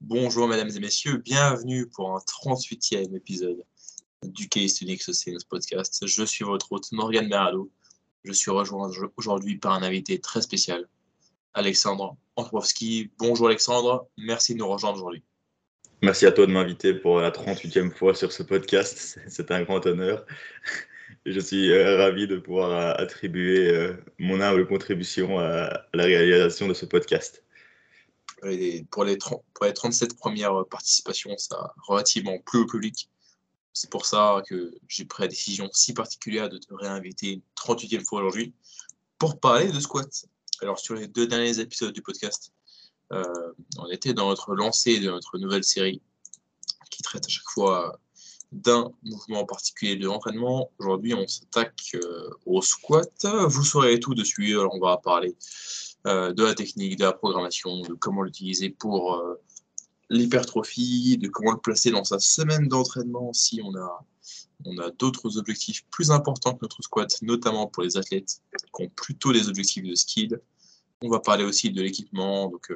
Bonjour mesdames et messieurs, bienvenue pour un 38e épisode du Case Unix Science Podcast. Je suis votre hôte Morgan Merado. Je suis rejoint aujourd'hui par un invité très spécial, Alexandre Antropowski. Bonjour Alexandre, merci de nous rejoindre aujourd'hui. Merci à toi de m'inviter pour la 38e fois sur ce podcast. C'est un grand honneur. Je suis euh, ravi de pouvoir euh, attribuer euh, mon humble contribution à la réalisation de ce podcast pour, les 30, pour les 37 premières participations, ça a relativement plus au public. C'est pour ça que j'ai pris la décision si particulière de te réinviter une 38e fois aujourd'hui pour parler de squat. Alors, sur les deux derniers épisodes du podcast, on était dans notre lancée de notre nouvelle série qui traite à chaque fois d'un mouvement particulier de l'entraînement. Aujourd'hui, on s'attaque euh, au squat. Vous saurez tout dessus. Alors, on va parler euh, de la technique, de la programmation, de comment l'utiliser pour euh, l'hypertrophie, de comment le placer dans sa semaine d'entraînement si on a, on a d'autres objectifs plus importants que notre squat, notamment pour les athlètes qui ont plutôt des objectifs de skill. On va parler aussi de l'équipement, donc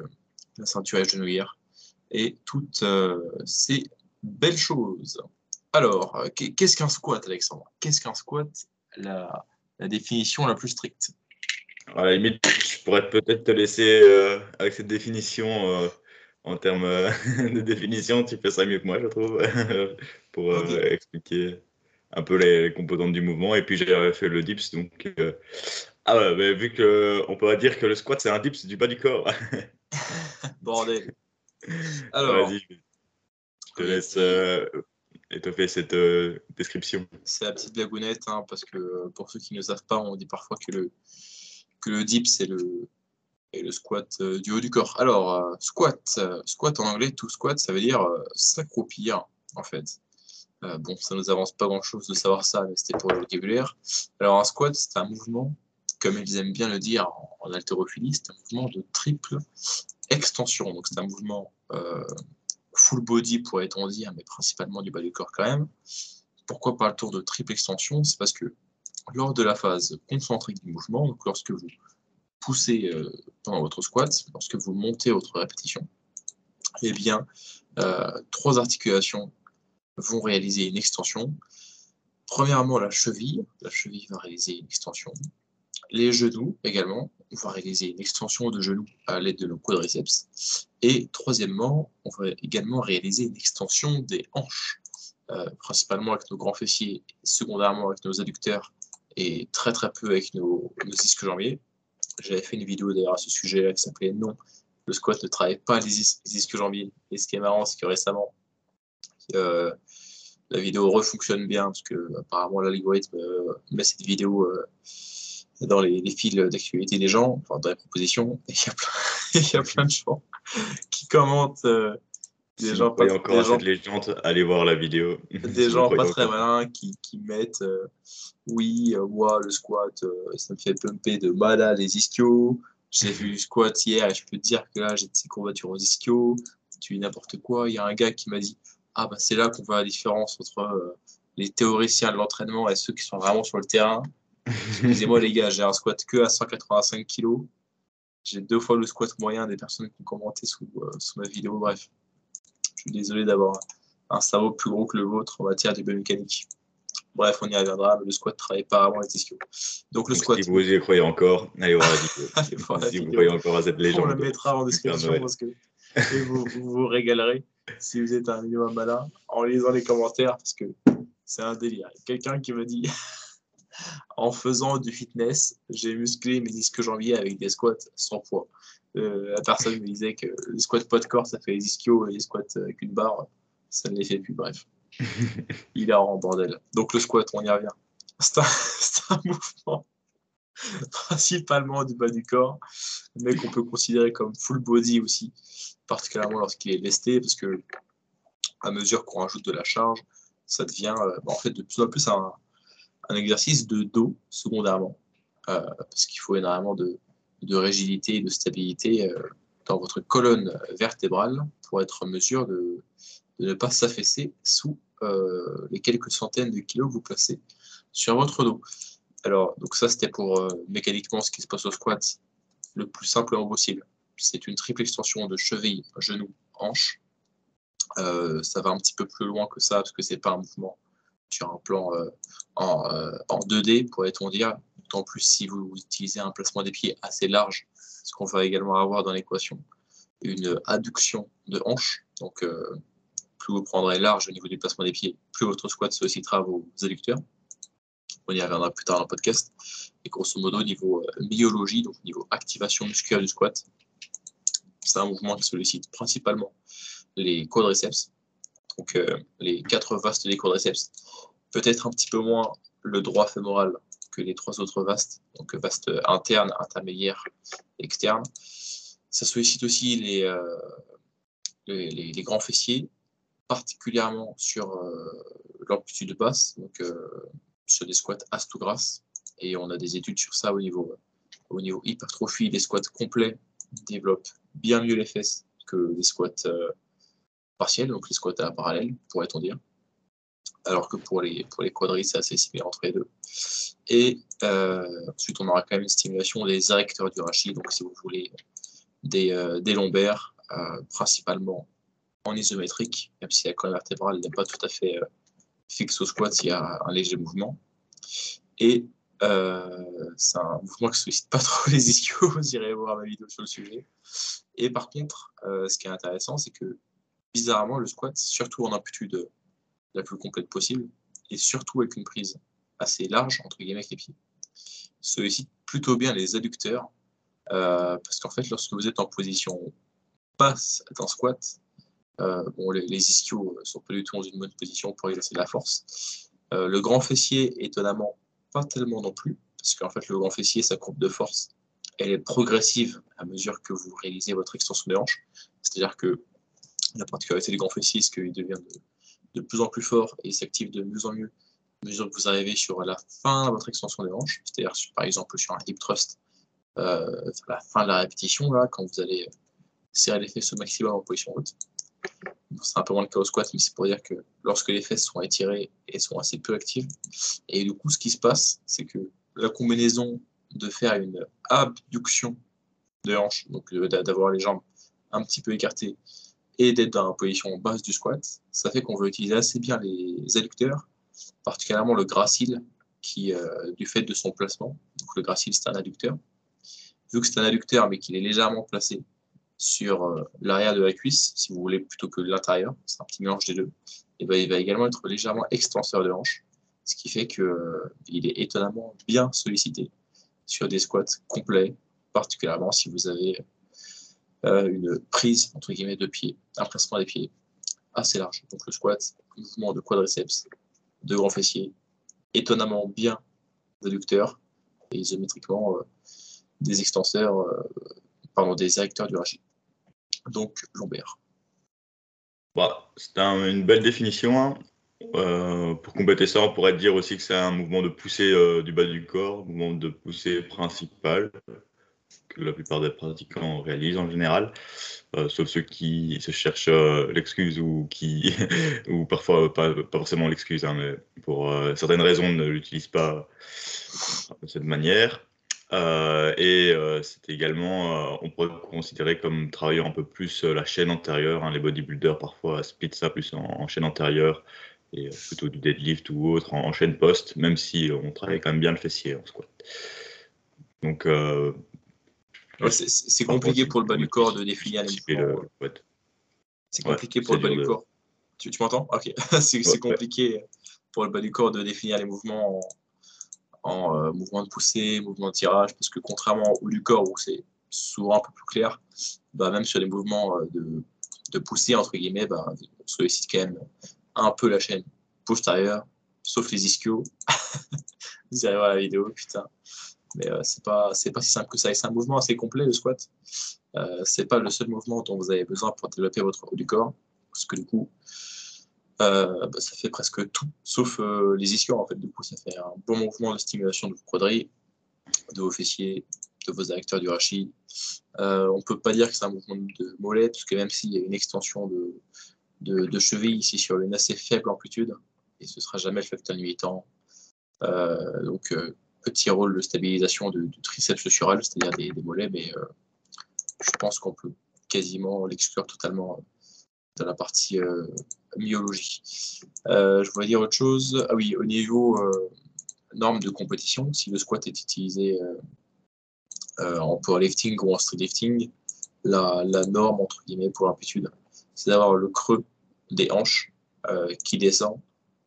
la ceinture et genouillère, et toutes ces belles choses. Alors, qu'est-ce qu'un squat, Alexandre? Qu'est-ce qu'un squat la, la définition la plus stricte? À la limite, je pourrais peut-être te laisser euh, avec cette définition euh, en termes euh, de définition. Tu fais ça mieux que moi, je trouve, pour expliquer un peu les, composantes du mouvement. Et puis j'ai fait le dips, donc ah ouais, mais vu que on pourrait dire que le squat c'est un dips du bas du corps. Bordel. Alors, vas-y, je te laisse étoffer cette description. C'est la petite blagounette, hein, parce que pour ceux qui ne savent pas, on dit parfois que le que le dip, c'est le, et le squat euh, du haut du corps. Alors, euh, squat, euh, squat en anglais, tout squat, ça veut dire s'accroupir, en fait. bon, ça ne nous avance pas grand-chose de savoir ça, mais c'était pour le vocabulaire. Alors, un squat, c'est un mouvement, comme ils aiment bien le dire en, haltérophilie, c'est un mouvement de triple extension. Donc, c'est un mouvement full body, pourrait-on dire, mais principalement du bas du corps quand même. Pourquoi parle-t-on de triple extension? C'est parce que lors de la phase concentrique du mouvement, lorsque vous poussez euh, pendant votre squat, lorsque vous montez votre répétition, eh bien, euh, trois articulations vont réaliser une extension. Premièrement, la cheville. La cheville va réaliser une extension. Les genoux également. On va réaliser une extension de genoux à l'aide de nos quadriceps. Et troisièmement, on va également réaliser une extension des hanches, euh, principalement avec nos grands fessiers, secondairement avec nos adducteurs et très très peu avec nos, nos disques jambiers. J'avais fait une vidéo d'ailleurs à ce sujet qui s'appelait Non, le squat ne travaille pas les, disques jambiers. Et ce qui est marrant, c'est que récemment, euh, la vidéo refonctionne bien parce que apparemment l'algorithme euh, met cette vidéo dans les, les fils d'actualité des gens, enfin dans les propositions, et il y, a plein de gens qui commentent des gens pas encore cette légende, allez voir la vidéo. Des gens pas très malins qui, qui mettent euh, oui, euh, moi le squat, euh, ça me fait pumper de malade les ischios. J'ai vu le squat hier et je peux te dire que là j'ai des courbatures aux ischios. Tu dis n'importe quoi. Il y a un gars qui m'a dit ah bah c'est là qu'on voit la différence entre les théoriciens de l'entraînement et ceux qui sont vraiment sur le terrain. Excusez-moi les gars, j'ai un squat que à 185 kg. J'ai deux fois le squat moyen des personnes qui ont commenté sous, sous ma vidéo. Bref, je suis désolé d'avoir un cerveau plus gros que le vôtre en matière de biomécanique. Bref, on y reviendra, mais le squat ne travaille pas avant les ischios. Donc le squat. Si vous y croyez encore, allez voir la vidéo. si vous croyez encore à cette légende. On le mettra en description parce que vous, vous, régalerez si vous êtes un minimum malin en lisant les commentaires parce que c'est un délire. Quelqu'un qui me dit en faisant du fitness, j'ai musclé mes disques jambiers avec des squats sans poids. Euh, la personne me disait que les squats pas de corps, ça fait les ischios et les squats avec une barre, ça ne les fait plus. Bref, il est en bordel. Donc le squat, on y revient. C'est un, mouvement principalement du bas du corps, mais qu'on peut considérer comme full body aussi, particulièrement lorsqu'il est lesté, parce que à mesure qu'on rajoute de la charge, ça devient euh, bah, en fait de plus en plus un, exercice de dos secondairement, euh, parce qu'il faut énormément de, de rigidité et de stabilité euh, dans votre colonne vertébrale pour être en mesure de, ne pas s'affaisser sous euh, les quelques centaines de kilos que vous placez sur votre dos. Alors, donc ça, c'était pour mécaniquement ce qui se passe au squat le plus simplement possible. C'est une triple extension de cheville, genou, hanche. Ça va un petit peu plus loin que ça parce que c'est pas un mouvement sur un plan euh, en, en, 2D, pourrait-on dire. D'autant plus si vous utilisez un placement des pieds assez large, ce qu'on va également avoir dans l'équation. Une adduction de hanche. Donc, plus vous prendrez large au niveau du placement des pieds, plus votre squat sollicitera vos adducteurs on y reviendra plus tard dans le podcast. Et grosso modo, niveau euh, myologie, donc niveau activation musculaire du squat, c'est un mouvement qui sollicite principalement les quadriceps, donc euh, les quatre vastes des quadriceps, peut-être un petit peu moins le droit fémoral que les trois autres vastes, donc vaste interne, intermédiaire, externe. Ça sollicite aussi les, euh, les, grands fessiers, particulièrement sur l'amplitude basse, donc sur des squats asto-grasses. Et on a des études sur ça au niveau, au niveau hypertrophie. Les squats complets développent bien mieux les fesses que les squats euh, partiels, donc les squats à parallèle, pourrait-on dire. Alors que pour les, pour les c'est assez similaire entre les deux. Et euh, ensuite, on aura quand même une stimulation des érecteurs du rachis, donc si vous voulez, des, euh, des lombaires, principalement en isométrique, même si la colonne vertébrale n'est pas tout à fait fixe au squat, il y a un léger mouvement. Et euh, c'est un mouvement qui ne sollicite pas trop les ischios, vous irez voir ma vidéo sur le sujet. Et par contre, euh, ce qui est intéressant, c'est que bizarrement, le squat, surtout en amplitude la plus complète possible, et surtout avec une prise assez large, entre guillemets, avec les pieds, sollicite plutôt bien les adducteurs, euh, parce qu'en fait, lorsque vous êtes en position basse d'un squat, euh, bon, les, ischios ne sont pas du tout dans une bonne position pour exercer de la force. Euh, le grand fessier, étonnamment, pas tellement non plus, parce qu'en fait, le grand fessier, sa courbe de force, elle est progressive à mesure que vous réalisez votre extension de hanche. C'est-à-dire que la particularité du grand fessier, c'est qu'il devient de, plus en plus fort et s'active de mieux en mieux à mesure que vous arrivez sur la fin de votre extension des hanches, c'est-à-dire par exemple sur un hip thrust, euh, la fin de la répétition, là, quand vous allez serrer les fesses au maximum en position haute c'est un peu moins le cas au squat, mais c'est pour dire que lorsque les fesses sont étirées, elles sont assez peu actives. Et du coup, ce qui se passe, c'est que la combinaison de faire une abduction de hanche, donc d'avoir les jambes un petit peu écartées, et d'être dans la position basse du squat, ça fait qu'on veut utiliser assez bien les adducteurs, particulièrement le gracile, qui, euh, du fait de son placement, donc le gracile c'est un adducteur, vu que c'est un adducteur mais qu'il est légèrement placé, sur euh, l'arrière de la cuisse, si vous voulez, plutôt que l'intérieur. C'est un petit mélange des deux. Et ben, il va également être légèrement extenseur de hanche, ce qui fait qu'il euh, est étonnamment bien sollicité sur des squats complets, particulièrement si vous avez euh, une prise entre guillemets de pied, un placement des pieds assez large. Donc le squat, mouvement de quadriceps, de grands fessiers, étonnamment bien adducteur et isométriquement des extenseurs, pardon, des érecteurs du rachis donc lombaire. Bah, c'est une belle définition. Hein. Euh, pour compléter ça, on pourrait dire aussi que c'est un mouvement de poussée euh, du bas du corps, mouvement de poussée principal que la plupart des pratiquants réalisent en général, euh, sauf ceux qui se cherchent l'excuse ou qui, ou parfois pas, forcément l'excuse, hein, mais pour certaines raisons ne l'utilisent pas de cette manière. Euh, et euh, c'est également, euh, on pourrait considérer comme travaillant un peu plus la chaîne antérieure. Hein, les bodybuilders parfois split ça plus en, chaîne antérieure et plutôt du deadlift ou autre en, chaîne post, même si on travaille quand même bien le fessier en squat. Donc, c'est compliqué pour le bas du corps de définir les mouvements. C'est compliqué pour le bas du corps. Tu, tu m'entends? Ok. c'est compliqué pour le bas du corps de définir les mouvements en euh, mouvement de poussée, mouvement de tirage, parce que contrairement au haut du corps où c'est souvent un peu plus clair, bah, même sur les mouvements euh, de, de poussée, entre guillemets, bah, on sollicite quand même un peu la chaîne postérieure, sauf les ischios. Vous allez voir la vidéo, putain. Mais euh, c'est pas c'est pas si simple que ça. C'est un mouvement assez complet, le squat. Euh, c'est pas le seul mouvement dont vous avez besoin pour développer votre haut du corps. Parce que du coup, euh, bah, ça fait presque tout, sauf euh, les ischios en fait. Du coup, ça fait un bon mouvement de stimulation de vos quadrilles, de vos fessiers, de vos acteurs du rachis. Euh, on peut pas dire que c'est un mouvement de mollet, parce que même s'il y a une extension de, de, cheville ici sur une assez faible amplitude, et ce sera jamais le facteur limitant. donc, petit rôle de stabilisation du, triceps sural, c'est-à-dire des, mollets, mais je pense qu'on peut quasiment l'exclure totalement dans la partie myologie. je voulais dire autre chose. Ah oui, au niveau normes de compétition, si le squat est utilisé en powerlifting ou en streetlifting, la, la norme entre guillemets pour l'amplitude, c'est d'avoir le creux des hanches euh, qui descend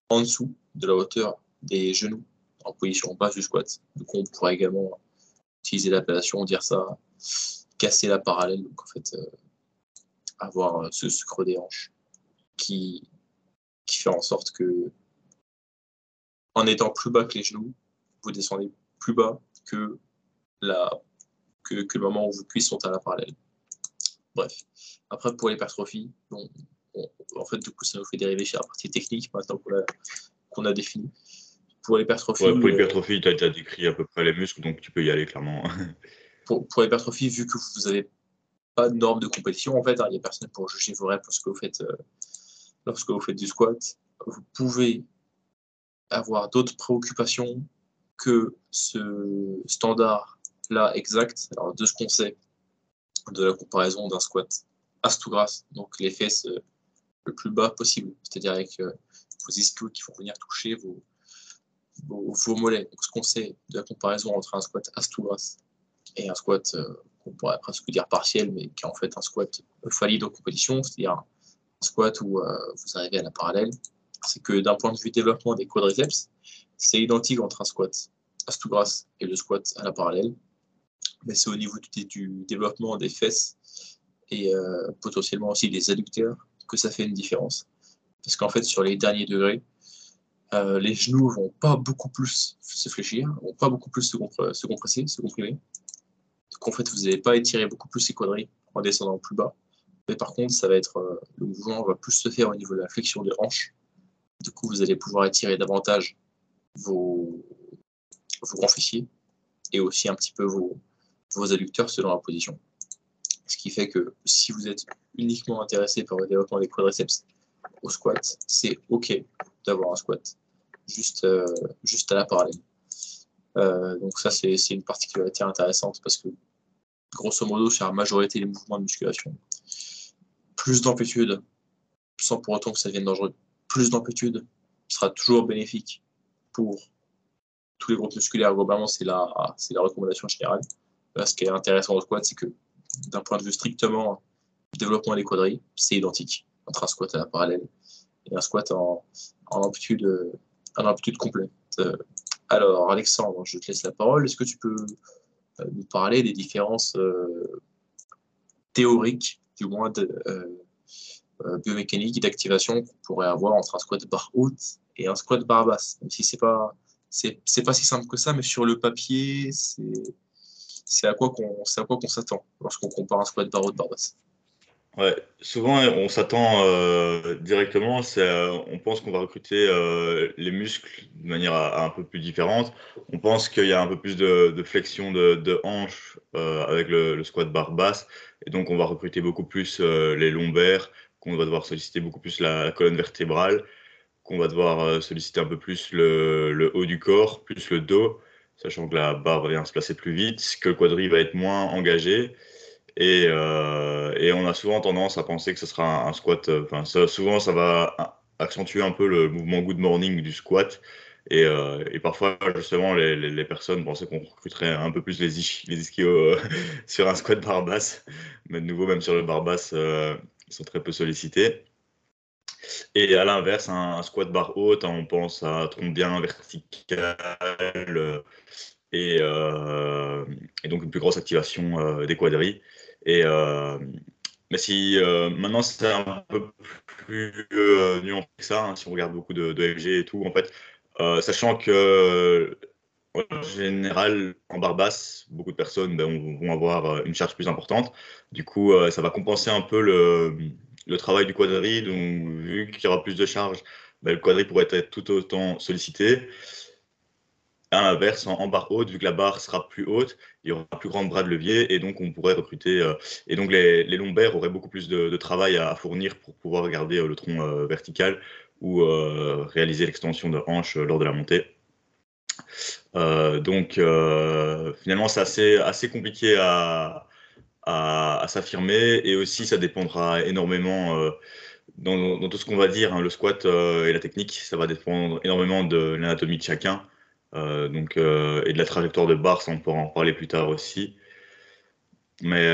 en dessous de la hauteur des genoux en position basse du squat. Donc on pourrait également utiliser l'appellation, dire ça, casser la parallèle, donc en fait euh, avoir ce, creux des hanches qui, qui fait en sorte que en étant plus bas que les genoux, vous descendez plus bas que, la, que, le moment où vos cuisses sont à la parallèle. Bref. Après, pour l'hypertrophie, bon, en fait, du coup, ça nous fait dériver sur la partie technique maintenant qu'on a, a défini. Pour l'hypertrophie. pour l'hypertrophie, tu as déjà décrit à peu près les muscles, donc tu peux y aller clairement. pour, pour l'hypertrophie, vu que vous n'avez pas de normes de compétition, en fait, hein, il n'y a personne pour juger vos rêves lorsque vous faites, euh, lorsque vous faites du squat. Vous pouvez avoir d'autres préoccupations que ce standard-là exact. Alors, de ce qu'on sait, de la comparaison d'un squat astougras, donc les fesses euh, le plus bas possible, c'est-à-dire avec euh, vos ischios qui vont venir toucher vos, vos, mollets. Donc, ce qu'on sait de la comparaison entre un squat astougras et un squat euh, qu'on pourrait presque dire partiel, mais qui est en fait un squat valide en compétition, c'est-à-dire un, squat où vous arrivez à la parallèle, c'est que d'un point de vue développement des quadriceps, c'est identique entre un squat astougras et le squat à la parallèle mais c'est au niveau du, développement des fesses et euh, potentiellement aussi des adducteurs que ça fait une différence. Parce qu'en fait, sur les derniers degrés, euh, les genoux vont pas beaucoup plus se fléchir, vont pas beaucoup plus se, compresser, se comprimer. Donc en fait, vous n'allez pas étirer beaucoup plus ces quadrilles en descendant plus bas. Mais par contre, ça va être euh, le mouvement va plus se faire au niveau de la flexion des hanches. Du coup, vous allez pouvoir étirer davantage vos, vos grands fessiers et aussi un petit peu vos, vos adducteurs selon la position. Ce qui fait que si vous êtes uniquement intéressé par le développement des quadriceps au squat, c'est OK d'avoir un squat juste, euh, juste à la parallèle. Euh, donc ça, c'est une particularité intéressante parce que, grosso modo, c'est la majorité des mouvements de musculation. Plus d'amplitude, sans pour autant que ça devienne dangereux, plus d'amplitude sera toujours bénéfique pour tous les groupes musculaires. Globalement, c'est la, recommandation générale ce qui est intéressant au squat, c'est que d'un point de vue strictement développement des quadrilles, c'est identique entre un squat à la parallèle et un squat en, amplitude, en amplitude complète. Alors, Alexandre, je te laisse la parole. Est-ce que tu peux euh, nous parler des différences euh, théoriques, du moins de, euh, biomécanique et d'activation qu'on pourrait avoir entre un squat barre haute et un squat barre basse? Même si c'est pas c'est pas si simple que ça, mais sur le papier, c'est c'est à quoi qu'on s'attend lorsqu'on compare un squat barre haute barre basse. Ouais, souvent on s'attend euh, directement, euh, on pense qu'on va recruter euh, les muscles de manière un peu plus différente. On pense qu'il y a un peu plus de, flexion de, de hanches avec le, squat barre basse, et donc on va recruter beaucoup plus les lombaires, qu'on va devoir solliciter beaucoup plus la, colonne vertébrale, qu'on va devoir solliciter un peu plus le, le, haut du corps, plus le dos sachant que la barre vient se placer plus vite, que le quadri va être moins engagé. Et, euh, et, on a souvent tendance à penser que ce sera un, squat. Euh, enfin, souvent, ça va accentuer un peu le mouvement good morning du squat. Et, euh, parfois, justement, les, personnes pensaient qu'on recruterait un peu plus les, les ischios sur un squat barre basse. Mais de nouveau, même sur le barre basse, ils sont très peu sollicités. Et à l'inverse, un, squat barre haute, on pense à tronc bien vertical et, et, donc une plus grosse activation des quadrilles. Et, euh, mais si maintenant c'est un peu plus nuancé que ça, hein, si on regarde beaucoup de, FG et tout, en fait, sachant que en général, en barre basse, beaucoup de personnes ben, vont avoir une charge plus importante. Du coup, ça va compenser un peu le, travail du quadri, donc vu qu'il y aura plus de charges, ben, le quadri pourrait être tout autant sollicité. À l'inverse, en, barre haute, vu que la barre sera plus haute, il y aura un plus grand bras de levier et donc on pourrait recruter. Euh, et donc les, lombaires auraient beaucoup plus de, travail à, fournir pour pouvoir garder euh, le tronc euh, vertical ou réaliser l'extension de hanche lors de la montée. donc finalement, c'est assez, compliqué à, à, s'affirmer et aussi ça dépendra énormément dans, tout ce qu'on va dire, hein, le squat et la technique, ça va dépendre énormément de l'anatomie de chacun. Donc, et de la trajectoire de barre, ça on pourra en parler plus tard aussi. Mais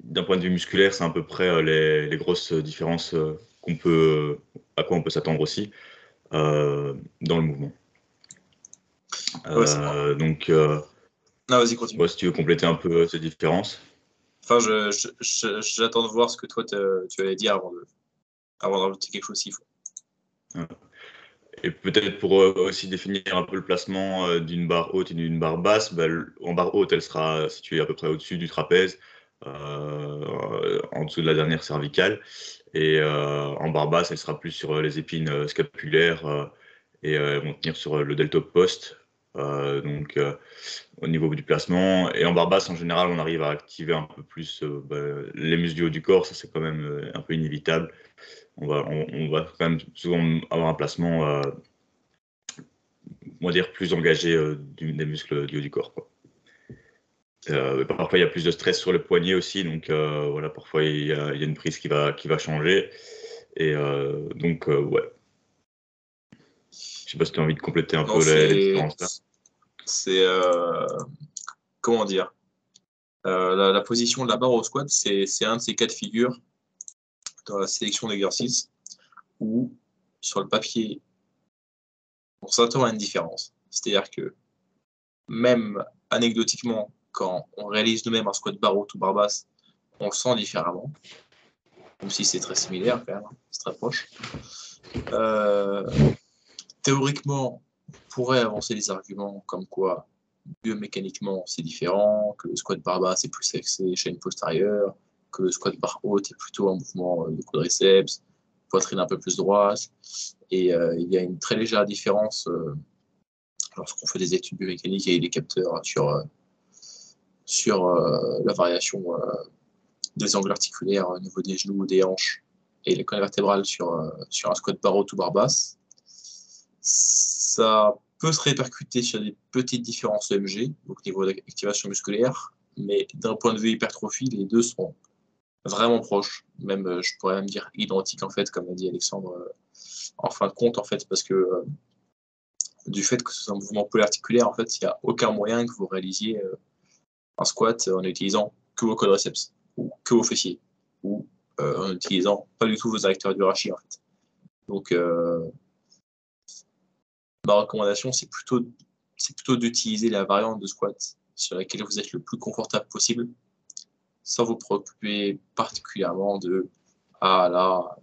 d'un point de vue musculaire, c'est à peu près euh, les, grosses différences euh, qu'on peut, à quoi on peut s'attendre aussi euh, dans le mouvement. donc, non, vas-y, continue. si tu veux compléter un peu ces différences. Enfin, j'attends de voir ce que toi tu allais dire avant de, avant d'ajouter quelque chose s'il faut. Et peut-être pour aussi définir un peu le placement d'une barre haute et d'une barre basse, bah, en barre haute, elle sera située à peu près au-dessus du trapèze. Euh, en dessous de la dernière cervicale. Et euh, en barre basse, elle sera plus sur les épines euh, scapulaires et elles vont tenir sur le delta post. donc au niveau du placement. Et en barre basse, en général, on arrive à activer un peu plus bah, les muscles du haut du corps. Ça, c'est quand même un peu inévitable. On va, on, va quand même souvent avoir un placement, on va dire, plus engagé des muscles du haut du corps. Quoi. Euh, parfois, il y a plus de stress sur le poignet aussi, donc euh, voilà, parfois il y, a, une prise qui va, qui va changer. Et euh, donc, ouais. Je sais pas si tu as envie de compléter un peu les, différences C'est. comment dire la, la, position de la barre au squat, c'est un de ces cas de figure dans la sélection d'exercices où, sur le papier, on s'attend à une différence. C'est-à-dire que, même anecdotiquement, quand on réalise nous-mêmes un squat barre haute ou barre basse, on le sent différemment. Même si c'est très similaire quand même, hein, c'est très proche. Euh, théoriquement, on pourrait avancer des arguments comme quoi biomécaniquement c'est différent, que le squat barre basse est plus sexé chaîne postérieure, le squat barre haute est plutôt un mouvement euh, de quadriceps, poitrine un peu plus droite. Et euh, il y a une très légère différence lorsqu'on fait des études biomécaniques et des capteurs sur sur euh, la variation euh, des angles articulaires au niveau des genoux, des hanches et les colonnes vertébrales sur, euh, sur un squat barre ou barre basse. Ça peut se répercuter sur des petites différences EMG, donc niveau d'activation musculaire, mais d'un point de vue hypertrophie, les deux sont vraiment proches, même je pourrais même dire identiques en fait, comme a dit Alexandre en fin de compte en fait, parce que du fait que ce soit un mouvement polyarticulaire, en fait, il n'y a aucun moyen que vous réalisiez un squat en utilisant que vos quadriceps ou que vos fessiers ou euh, en utilisant pas du tout vos directeurs du rachis en. Donc euh, ma recommandation c'est plutôt c'est plutôt d'utiliser la variante de squat sur laquelle vous êtes le plus confortable possible sans vous préoccuper particulièrement de ah là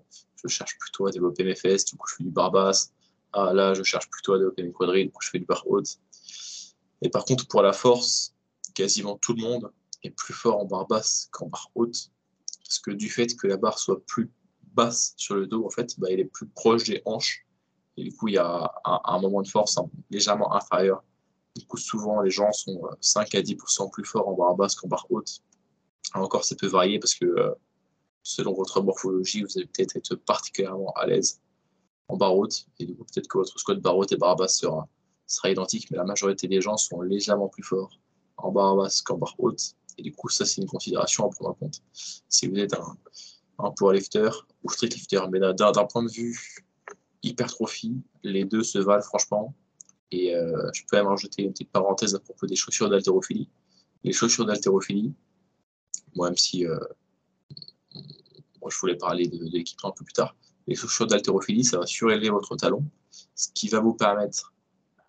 je cherche plutôt à développer mes fesses du coup je fais du bar basse ah là je cherche plutôt à développer mes quadrilles du coup je fais du bar haute et par contre pour la force quasiment tout le monde est plus fort en barre basse qu'en barre haute. Parce que du fait que la barre soit plus basse sur le dos, en fait, bah, elle est plus proche des hanches. Et du coup, il y a un, moment de force légèrement inférieur. Du coup, souvent, les gens sont 5 euh, à 10% plus forts en barre basse qu'en barre haute. Encore, ça peut varier parce que euh, selon votre morphologie, vous allez peut-être être particulièrement à l'aise en barre haute. Et du coup, peut-être que votre squat barre haute et barre basse sera, identique, mais la majorité des gens sont légèrement plus forts en barre basse qu'en barre haute. Et du coup, ça, c'est une considération à prendre en compte. Si vous êtes un, un powerlifter ou streetlifter, mais d'un point de vue hypertrophie, les deux se valent franchement. Et euh, je peux même rajouter une petite parenthèse à propos des chaussures d'haltérophilie. Les chaussures d'haltérophilie, moi, même si euh, moi, je voulais parler de, l'équipement un peu plus tard, les chaussures d'haltérophilie, ça va surélever votre talon, ce qui va vous permettre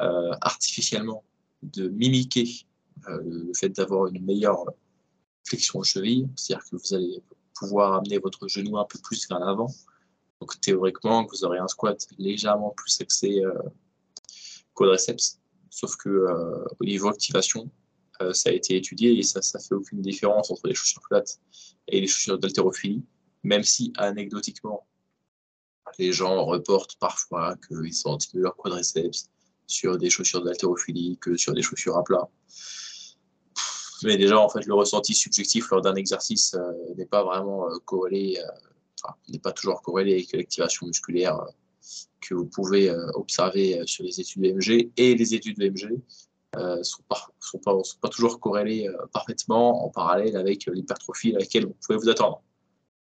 euh, artificiellement de mimiquer euh, le fait d'avoir une meilleure flexion de cheville, c'est-à-dire que vous allez pouvoir amener votre genou un peu plus vers l'avant. Donc théoriquement, vous aurez un squat légèrement plus axé euh, quadriceps, sauf que au niveau activation, ça a été étudié et ça ne fait aucune différence entre les chaussures plates et les chaussures d'haltérophilie, même si anecdotiquement, les gens reportent parfois qu'ils sentent mieux leur quadriceps sur des chaussures d'haltérophilie que sur des chaussures à plat. Mais déjà, en fait, le ressenti subjectif lors d'un exercice euh, n'est pas vraiment euh, corrélé, euh, n'est pas toujours corrélé avec l'activation musculaire que vous pouvez observer sur les études MG et les études MG ne sont, pas, toujours corrélées parfaitement en parallèle avec l'hypertrophie à laquelle vous pouvez vous attendre.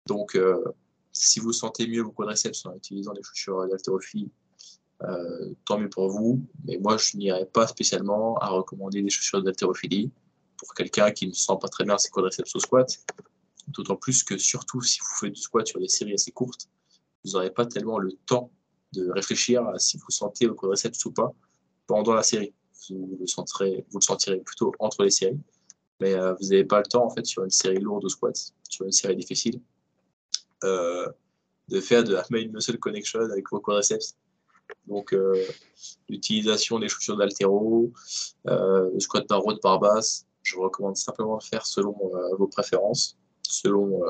Donc, si vous sentez mieux vos quadriceps en utilisant des chaussures d'haltérophilie, euh, tant mieux pour vous. Mais moi, je n'irais pas spécialement à recommander des chaussures d'haltérophilie pour quelqu'un qui ne sent pas très bien ses quadriceps au squat. D'autant plus que, surtout, si vous faites du squat sur des séries assez courtes, vous n'aurez pas tellement le temps de réfléchir à si vous sentez vos quadriceps ou pas pendant la série. Vous le, sentirez, plutôt entre les séries. Mais euh, vous n'avez pas le temps, en fait, sur une série lourde au squat, sur une série difficile, euh, de faire de la main muscle connection avec vos quadriceps donc, euh, l'utilisation des chaussures d'altéro, le squat par haut, par basse, je vous recommande simplement de faire selon vos préférences, selon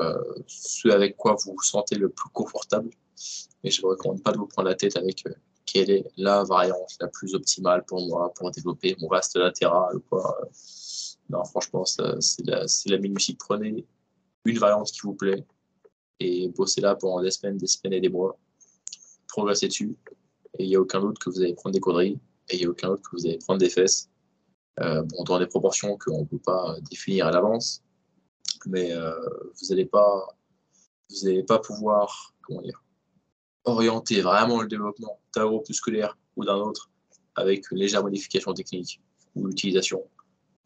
ce avec quoi vous vous sentez le plus confortable. Mais je ne vous recommande pas de vous prendre la tête avec quelle est la variante la plus optimale pour moi pour développer mon vaste latéral. Quoi. Non, franchement, c'est la, la minutie. Prenez une variante qui vous plaît et bossez là pendant des semaines, des semaines et des mois. Progressez dessus et il n'y a aucun doute que vous allez prendre des quadrilles, et il n'y a aucun doute que vous allez prendre des fesses. Euh, bon, dans des proportions qu'on ne peut pas définir à l'avance, mais euh, vous n'allez pas, vous pas pouvoir comment dire, orienter vraiment le développement d'un groupe musculaire ou d'un autre avec légère modification technique ou l'utilisation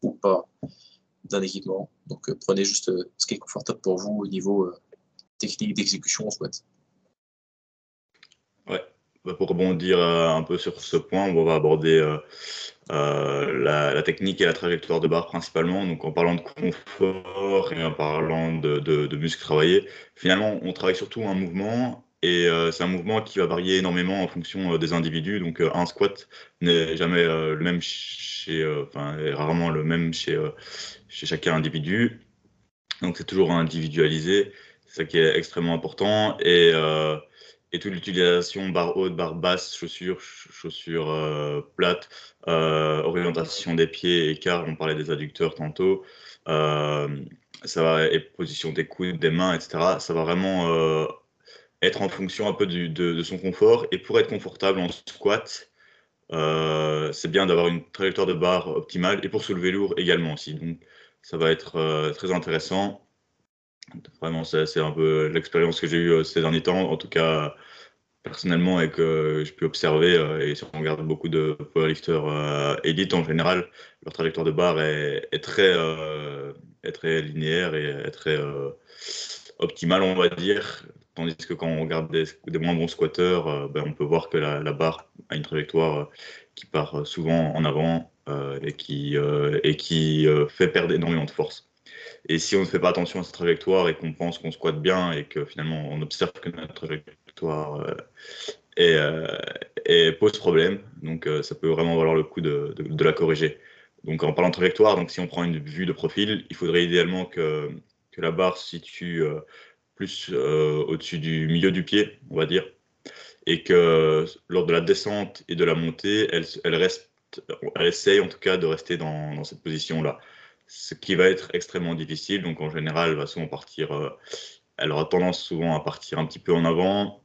ou pas d'un équipement. Donc euh, prenez juste ce qui est confortable pour vous au niveau technique d'exécution, en soit. Ouais, bah, pour rebondir euh, un peu sur ce point, on va aborder euh, euh, la, technique et la trajectoire de barre principalement. Donc en parlant de confort et en parlant de, muscles travaillés, finalement on travaille surtout un mouvement et c'est un mouvement qui va varier énormément en fonction des individus. Donc un squat n'est jamais le même chez, enfin rarement le même chez, chez chacun individu. Donc c'est toujours individualisé, c'est ça qui est extrêmement important et toute l'utilisation barre haute, barre basse, chaussures, chaussures euh, plates, euh, orientation des pieds, écart, on parlait des adducteurs tantôt, euh, ça va, et position des coudes, des mains, etc. Ça va vraiment être en fonction un peu de, son confort. Et pour être confortable en squat, c'est bien d'avoir une trajectoire de barre optimale et pour soulever lourd également aussi. Donc ça va être très intéressant. Vraiment, c'est un peu l'expérience que j'ai eue euh, ces derniers temps, en tout cas personnellement, et que je peux observer. Euh, et si on regarde beaucoup de powerlifters euh, élites en général, leur trajectoire de barre est, très, très linéaire et très optimale, on va dire. Tandis que quand on regarde des, moins bons squatteurs, ben, on peut voir que la, barre a une trajectoire qui part souvent en avant et qui, et qui fait perdre énormément de force. Et si on ne fait pas attention à cette trajectoire et qu'on pense qu'on squatte bien et que finalement on observe que notre trajectoire euh, euh, pose problème, donc euh, ça peut vraiment valoir le coup de, la corriger. Donc en parlant de trajectoire, donc si on prend une vue de profil, il faudrait idéalement que, que la barre se situe plus au-dessus du milieu du pied, on va dire, et que lors de la descente et de la montée, elle, elle reste, elle essaye en tout cas de rester dans, cette position-là ce qui va être extrêmement difficile. Donc en général, elle va souvent partir, euh, elle aura tendance souvent à partir un petit peu en avant.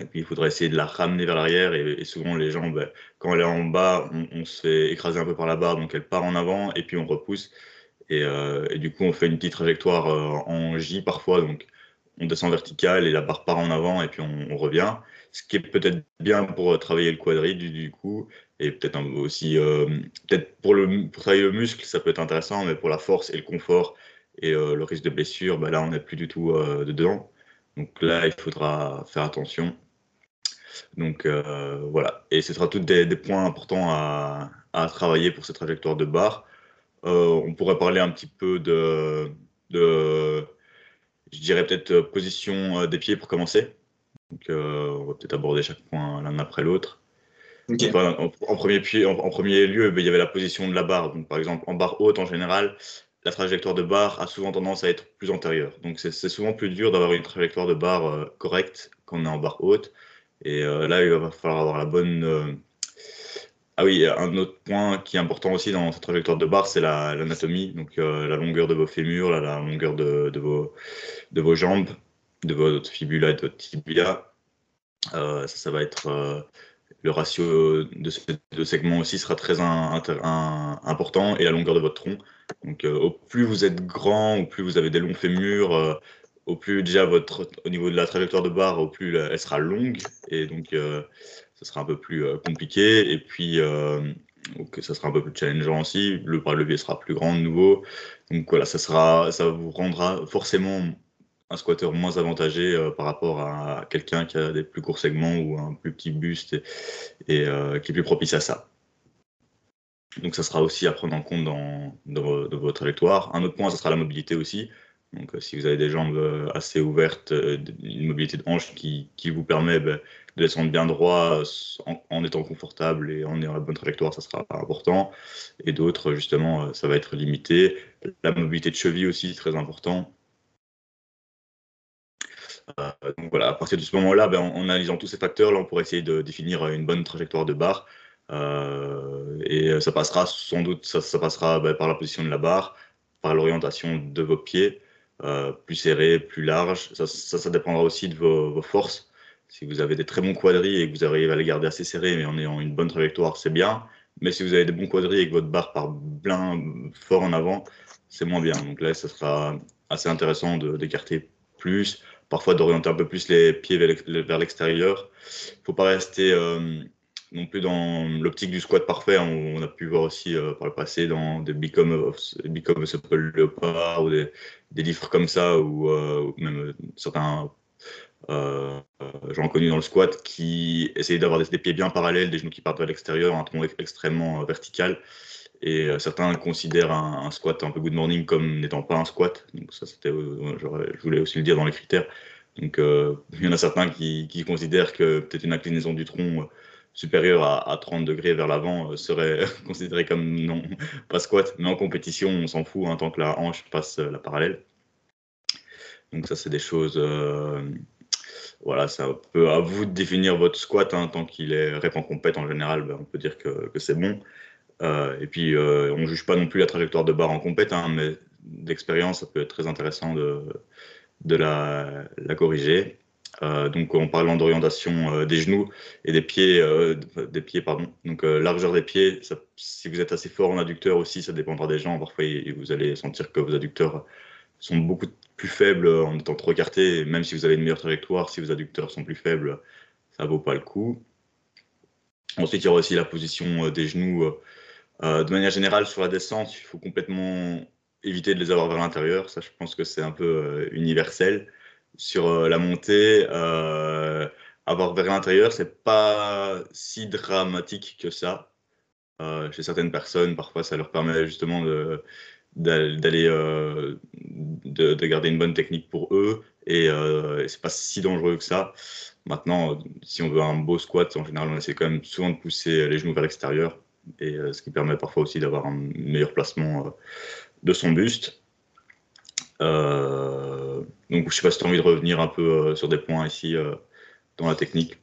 Et puis il faudra essayer de la ramener vers l'arrière. Et, souvent les jambes, ben, quand elle est en bas, on, se fait écraser un peu par la barre, donc elle part en avant et puis on repousse. Et, euh, du coup, on fait une petite trajectoire euh, en J parfois. Donc on descend vertical et la barre part en avant et puis on, revient. Ce qui est peut-être bien pour travailler le quadrille du coup et peut-être aussi euh, peut-être pour le travailler le muscle ça peut être intéressant mais pour la force et le confort et euh, le risque de blessure bah là on n'est plus du tout euh, dedans. Donc là il faudra faire attention. Donc voilà. Et ce sera tous des, points importants à, travailler pour cette trajectoire de barre. On pourrait parler un petit peu de je dirais peut-être position des pieds pour commencer donc on va peut-être aborder chaque point l'un après l'autre en, premier, en, premier lieu, ben, il y avait la position de la barre. Donc, par exemple, en barre haute, en général, la trajectoire de barre a souvent tendance à être plus antérieure. Donc, c'est souvent plus dur d'avoir une trajectoire de barre euh, correcte quand on est en barre haute. Et euh, là, il va falloir avoir la bonne. Euh, ah oui, un autre point qui est important aussi dans cette trajectoire de barre, c'est l'anatomie. Donc, la longueur de vos fémurs, la longueur de, vos, de vos jambes, de votre fibula et de votre tibia ça, ça va être le ratio de ces deux segments aussi sera très important et la longueur de votre tronc. Donc, au plus vous êtes grand, au plus vous avez des longs fémurs, au plus déjà votre, au niveau de la trajectoire de barre, au plus elle sera longue et donc sera un peu plus compliqué. Et puis, donc ça sera un peu plus challengeant aussi. Le bras levier sera plus grand de nouveau. Donc voilà, ça, sera, ça vous rendra forcément un squatter moins avantagé euh, par rapport à quelqu'un qui a des plus courts segments ou un plus petit buste et, euh, qui est plus propice à ça. Donc ça sera aussi à prendre en compte dans, dans, votre trajectoire. Un autre point, ça sera la mobilité aussi. Donc euh, si vous avez des jambes assez ouvertes, une mobilité de hanche qui, qui vous permet ben, de descendre bien droit en, étant confortable et en ayant la bonne trajectoire, ça sera important. Et d'autres, justement, ça va être limité. La mobilité de cheville aussi, très important. Euh, donc voilà, à partir de ce moment-là, ben, en, analysant tous ces facteurs, là, on pourrait essayer de définir une bonne trajectoire de barre. Euh, et ça passera sans doute, ça, passera ben, par la position de la barre, par l'orientation de vos pieds, euh, plus serrés, plus larges. Ça, ça, dépendra aussi de vos, forces. Si vous avez des très bons quadris et que vous arrivez à les garder assez serrés, mais en ayant une bonne trajectoire, c'est bien. Mais si vous avez des bons quadris et que votre barre part bien fort en avant, c'est moins bien. Donc là, ça sera assez intéressant d'écarter plus, parfois d'orienter un peu plus les pieds vers l'extérieur. Il ne faut pas rester euh, non plus dans l'optique du squat parfait. On, a pu voir aussi euh, par le passé dans des Become of, Become Leopard ou des, des, livres comme ça, ou euh, même certains gens connus dans le squat qui essayent d'avoir des, pieds bien parallèles, des genoux qui partent vers l'extérieur, un tronc extrêmement vertical. Et certains considèrent un, squat un peu good morning comme n'étant pas un squat. Donc ça, c'était, je voulais aussi le dire dans les critères. Donc il y en a certains qui, considèrent que peut-être une inclinaison du tronc supérieure à, 30 degrés vers l'avant serait considérée comme non, pas squat. Mais en compétition, on s'en fout hein, tant que la hanche passe la parallèle. Donc ça, c'est des choses voilà, c'est un à vous de définir votre squat. Hein, tant qu'il est rep en compète en général, ben, on peut dire que, que c'est bon. Euh, et puis, euh, on ne juge pas non plus la trajectoire de barre en compète, hein, mais d'expérience, ça peut être très intéressant de, de la, la corriger. Euh, donc, en parlant d'orientation des genoux et des pieds, des pieds pardon. Donc, largeur des pieds, si vous êtes assez fort en adducteur aussi, ça dépendra des gens. Parfois, vous allez sentir que vos adducteurs sont beaucoup plus faibles en étant trop écartés. Même si vous avez une meilleure trajectoire, si vos adducteurs sont plus faibles, ça vaut pas le coup. Ensuite, il y aura aussi la position des genoux euh, de manière générale, sur la descente, il faut complètement éviter de les avoir vers l'intérieur. Ça, je pense que c'est un peu euh, universel. Sur euh, la montée, avoir vers l'intérieur, c'est pas si dramatique que ça. chez certaines personnes, parfois, ça leur permet justement de d'aller de, garder une bonne technique pour eux et, et c'est pas si dangereux que ça. Maintenant, si on veut un beau squat, en général, on essaie quand même souvent de pousser les genoux vers l'extérieur et euh, ce qui permet parfois aussi d'avoir un meilleur placement euh, de son buste. Euh, donc, je sais pas si tu as envie de revenir un peu sur des points ici dans la technique.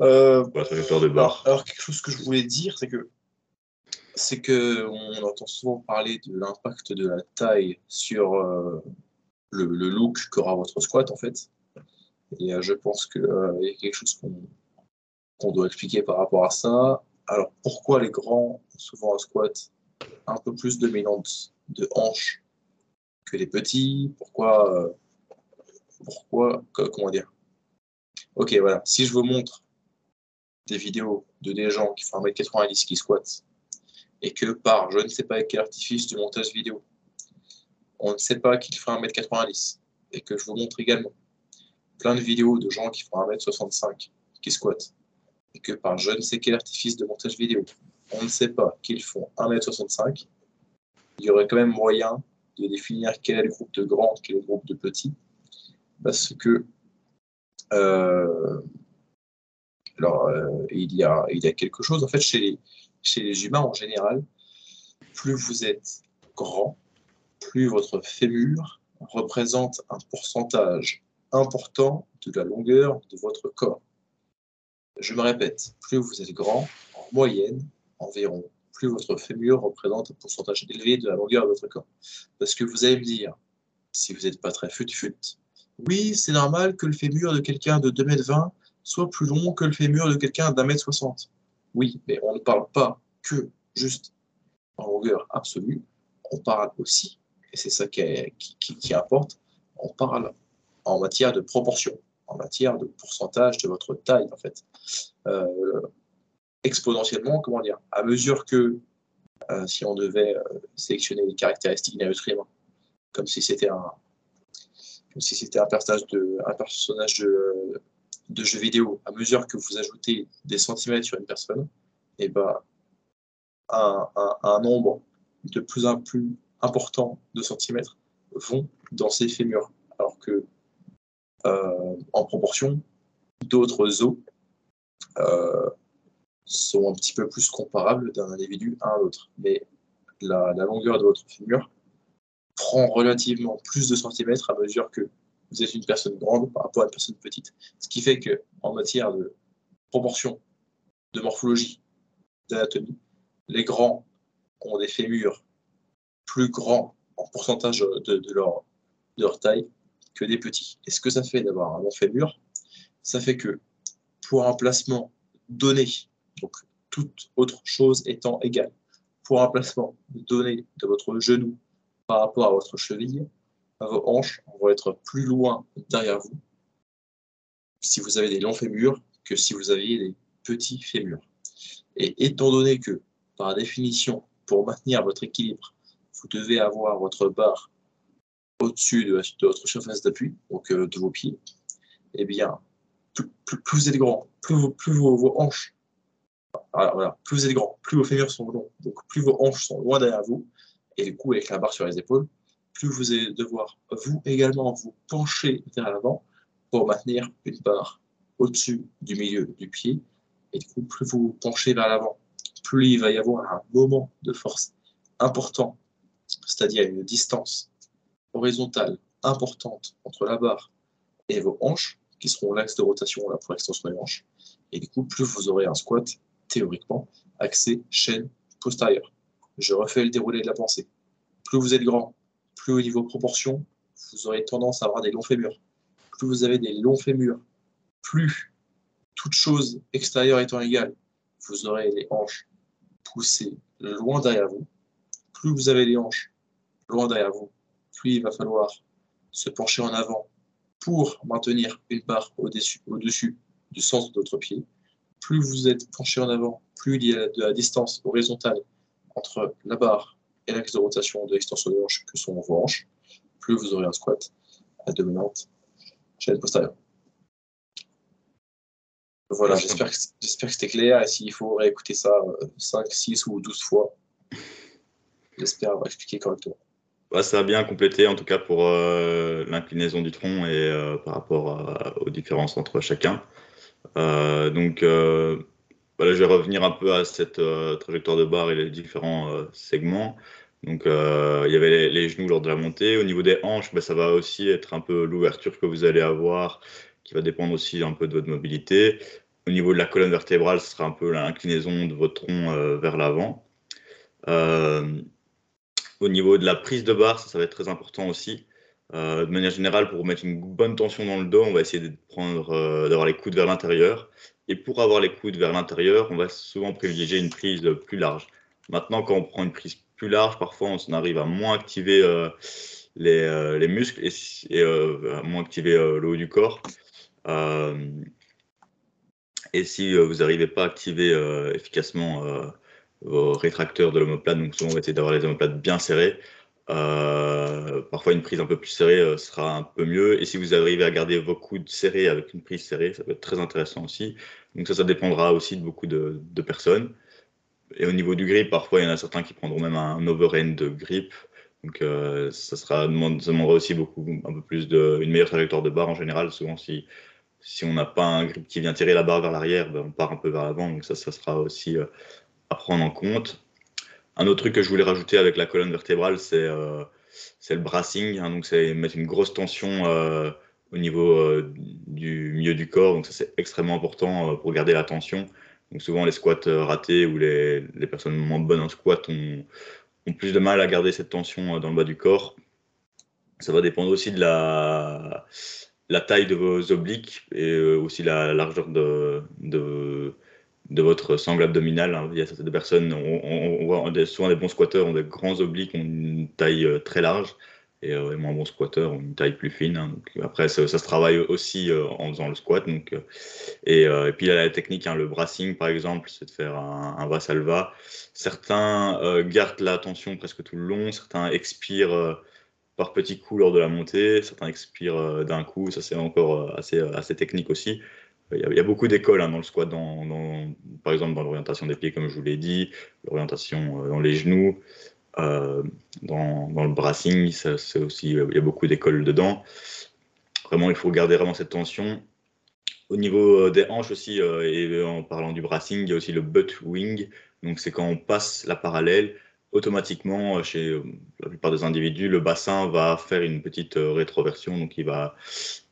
Euh, trajectoire de barre. Alors, quelque chose que je voulais dire, c'est que c'est que on entend souvent parler de l'impact de la taille sur le, look qu'aura votre squat en fait. Et je pense qu'il y a quelque chose qu'on doit expliquer par rapport à ça. Alors pourquoi les grands souvent en squat un peu plus dominante de hanches que les petits? Pourquoi euh, Pourquoi Comment dire? Ok, voilà. Si je vous montre des vidéos de des gens qui font 1m90 qui squattent et que par je ne sais pas quel artifice du montage vidéo, on ne sait pas qu'ils font 1m90 et que je vous montre également plein de vidéos de gens qui font 1m65 qui squattent et que par je ne sais quel artifice de montage vidéo, on ne sait pas qu'ils font 1m65, il y aurait quand même moyen de définir quel est le groupe de grands, quel est le groupe de petits, parce que euh, alors, euh, il, y a, il y a quelque chose, en fait, chez les, chez les humains en général, plus vous êtes grand, plus votre fémur représente un pourcentage important de la longueur de votre corps. Je me répète, plus vous êtes grand, en moyenne, environ, plus votre fémur représente un pourcentage élevé de la longueur de votre corps. Parce que vous allez me dire, si vous n'êtes pas très fut-fut, oui, c'est normal que le fémur de quelqu'un de 2m20 soit plus long que le fémur de quelqu'un d'un mètre soixante. Oui, mais on ne parle pas que juste en longueur absolue, on parle aussi, et c'est ça qui, importe, on parle en matière de proportion, en matière de pourcentage de votre taille, en fait. Euh, exponentiellement, comment dire, à mesure que, euh, si on devait euh, sélectionner les caractéristiques d'un être humain, comme si c'était un, comme si c'était un personnage de, un personnage de, de jeu vidéo, à mesure que vous ajoutez des centimètres sur une personne, et eh ben, un, nombre de plus en plus important de centimètres vont dans ces fémurs, alors que euh, en proportion, d'autres os euh, sont un petit peu plus comparables d'un individu à un autre. Mais la, longueur de votre fémur prend relativement plus de centimètres à mesure que vous êtes une personne grande par rapport à une personne petite. Ce qui fait que en matière de proportion, de morphologie, d'anatomie, les grands ont des fémurs plus grands en pourcentage de, leur, taille que des petits. Et ce que ça fait d'avoir un long fémur, ça fait que pour un placement donné, donc toute autre chose étant égale, pour un placement donné de votre genou par rapport à votre cheville, vos hanches vont être plus loin derrière vous si vous avez des longs fémurs que si vous aviez des petits fémurs. Et étant donné que, par définition, pour maintenir votre équilibre, vous devez avoir votre barre au-dessus de, votre surface d'appui, donc euh, de vos pieds, eh bien, plus, vous êtes grand, plus, vos, hanches, plus vous êtes grand, plus vos fémurs sont longs, donc plus vos hanches sont loin derrière vous, et du coup, avec la barre sur les épaules, plus vous allez devoir, vous également, vous pencher vers l'avant pour maintenir une barre au-dessus du milieu du pied. Et du coup, plus vous penchez vers l'avant, plus il va y avoir un moment de force important, c'est-à-dire une distance horizontale importante entre la barre et vos hanches, qui seront l'axe de rotation pour l'extension des hanches. Et du coup, plus vous aurez un squat, théoriquement, axé chaîne postérieure. Je refais le déroulé de la pensée. Plus vous êtes grand, plus au niveau proportion, vous aurez tendance à avoir des longs fémurs. Plus vous avez des longs fémurs, plus toute chose extérieure étant égale, vous aurez les hanches poussées loin derrière vous. Plus vous avez les hanches loin derrière vous, plus il va falloir se pencher en avant pour maintenir une barre au-dessus au du centre de votre pied. Plus vous êtes penché en avant, plus il y a de la distance horizontale entre la barre et l'axe de rotation de l'extension des hanches que sont vos hanches, plus vous aurez un squat à dominante chaîne postérieure. Voilà, j'espère que, que c'était clair. Et s'il faut réécouter ça 5, euh, 6 ou 12 fois, j'espère avoir expliqué correctement. ça a bien complété, en tout cas pour euh, l'inclinaison du tronc et euh, par rapport aux différences entre chacun. donc, je vais revenir un peu à cette euh, trajectoire de barre et les différents euh, segments. Donc, euh, il y avait les, genoux lors de la montée. Au niveau des hanches, bah, ça va aussi être un peu l'ouverture que vous allez avoir, qui va dépendre aussi un peu de votre mobilité. Au niveau de la colonne vertébrale, ce sera un peu l'inclinaison de votre tronc vers l'avant. au niveau de la prise de barre, ça, va être très important aussi. De manière générale, pour mettre une bonne tension dans le dos, on va essayer de prendre, d'avoir les coudes vers l'intérieur et pour avoir les coudes vers l'intérieur, on va souvent privilégier une prise plus large. Maintenant, quand on prend une prise plus large, parfois on arrive à moins activer euh, euh, les, muscles et, euh, à moins activer le haut du corps. et si vous n'arrivez pas à activer efficacement vos rétracteurs de l'omoplate, donc souvent on va essayer d'avoir les omoplates bien serrées, euh, parfois, une prise un peu plus serrée euh, sera un peu mieux. Et si vous arrivez à garder vos coudes serrés avec une prise serrée, ça peut être très intéressant aussi. Donc ça, ça dépendra aussi de beaucoup de, personnes. Et au niveau du grip, parfois, il y en a certains qui prendront même un overhand de grip. Donc euh, ça, sera, demandera aussi beaucoup, un peu plus de, une meilleure trajectoire de barre en général. Souvent, si, si on n'a pas un grip qui vient tirer la barre vers l'arrière, ben, on part un peu vers l'avant. Donc ça, ça sera aussi à prendre en compte. Un autre truc que je voulais rajouter avec la colonne vertébrale, c'est euh, le brassing. Hein. donc, c'est mettre une grosse tension euh, au niveau euh, du milieu du corps. Donc, ça, c'est extrêmement important pour garder la tension. Donc, souvent, les squats ratés ou les, les, personnes moins bonnes en squat ont, ont, plus de mal à garder cette tension dans le bas du corps. Ça va dépendre aussi de la, la taille de vos obliques et aussi la largeur de, de, de votre sangle abdominale. Il y a certaines personnes, souvent des bons squatteurs ont des grands obliques, ont une taille très large et euh, moins bon squatteur, une taille plus fine. Hein. après, ça, se travaille aussi euh, en faisant le squat. Euh, et, et, puis, il y a la technique, hein, le brassing, par exemple, c'est de faire un, un va-salva. Certains gardent la tension presque tout le long, certains expirent par petits coups lors de la montée, certains expirent d'un coup. Ça, c'est encore assez, assez technique aussi. Il y, a, beaucoup d'écoles hein, dans le squat, dans, par exemple dans l'orientation des pieds, comme je vous l'ai dit, l'orientation dans les genoux. Euh, dans, dans, le brassing, c'est aussi, il y a beaucoup d'écoles dedans. Vraiment, il faut garder vraiment cette tension. Au niveau euh, des hanches aussi, euh, et en parlant du brassing, il y a aussi le butt wing. Donc, c'est quand on passe la parallèle, automatiquement, chez la plupart des individus, le bassin va faire une petite rétroversion. Donc, il va,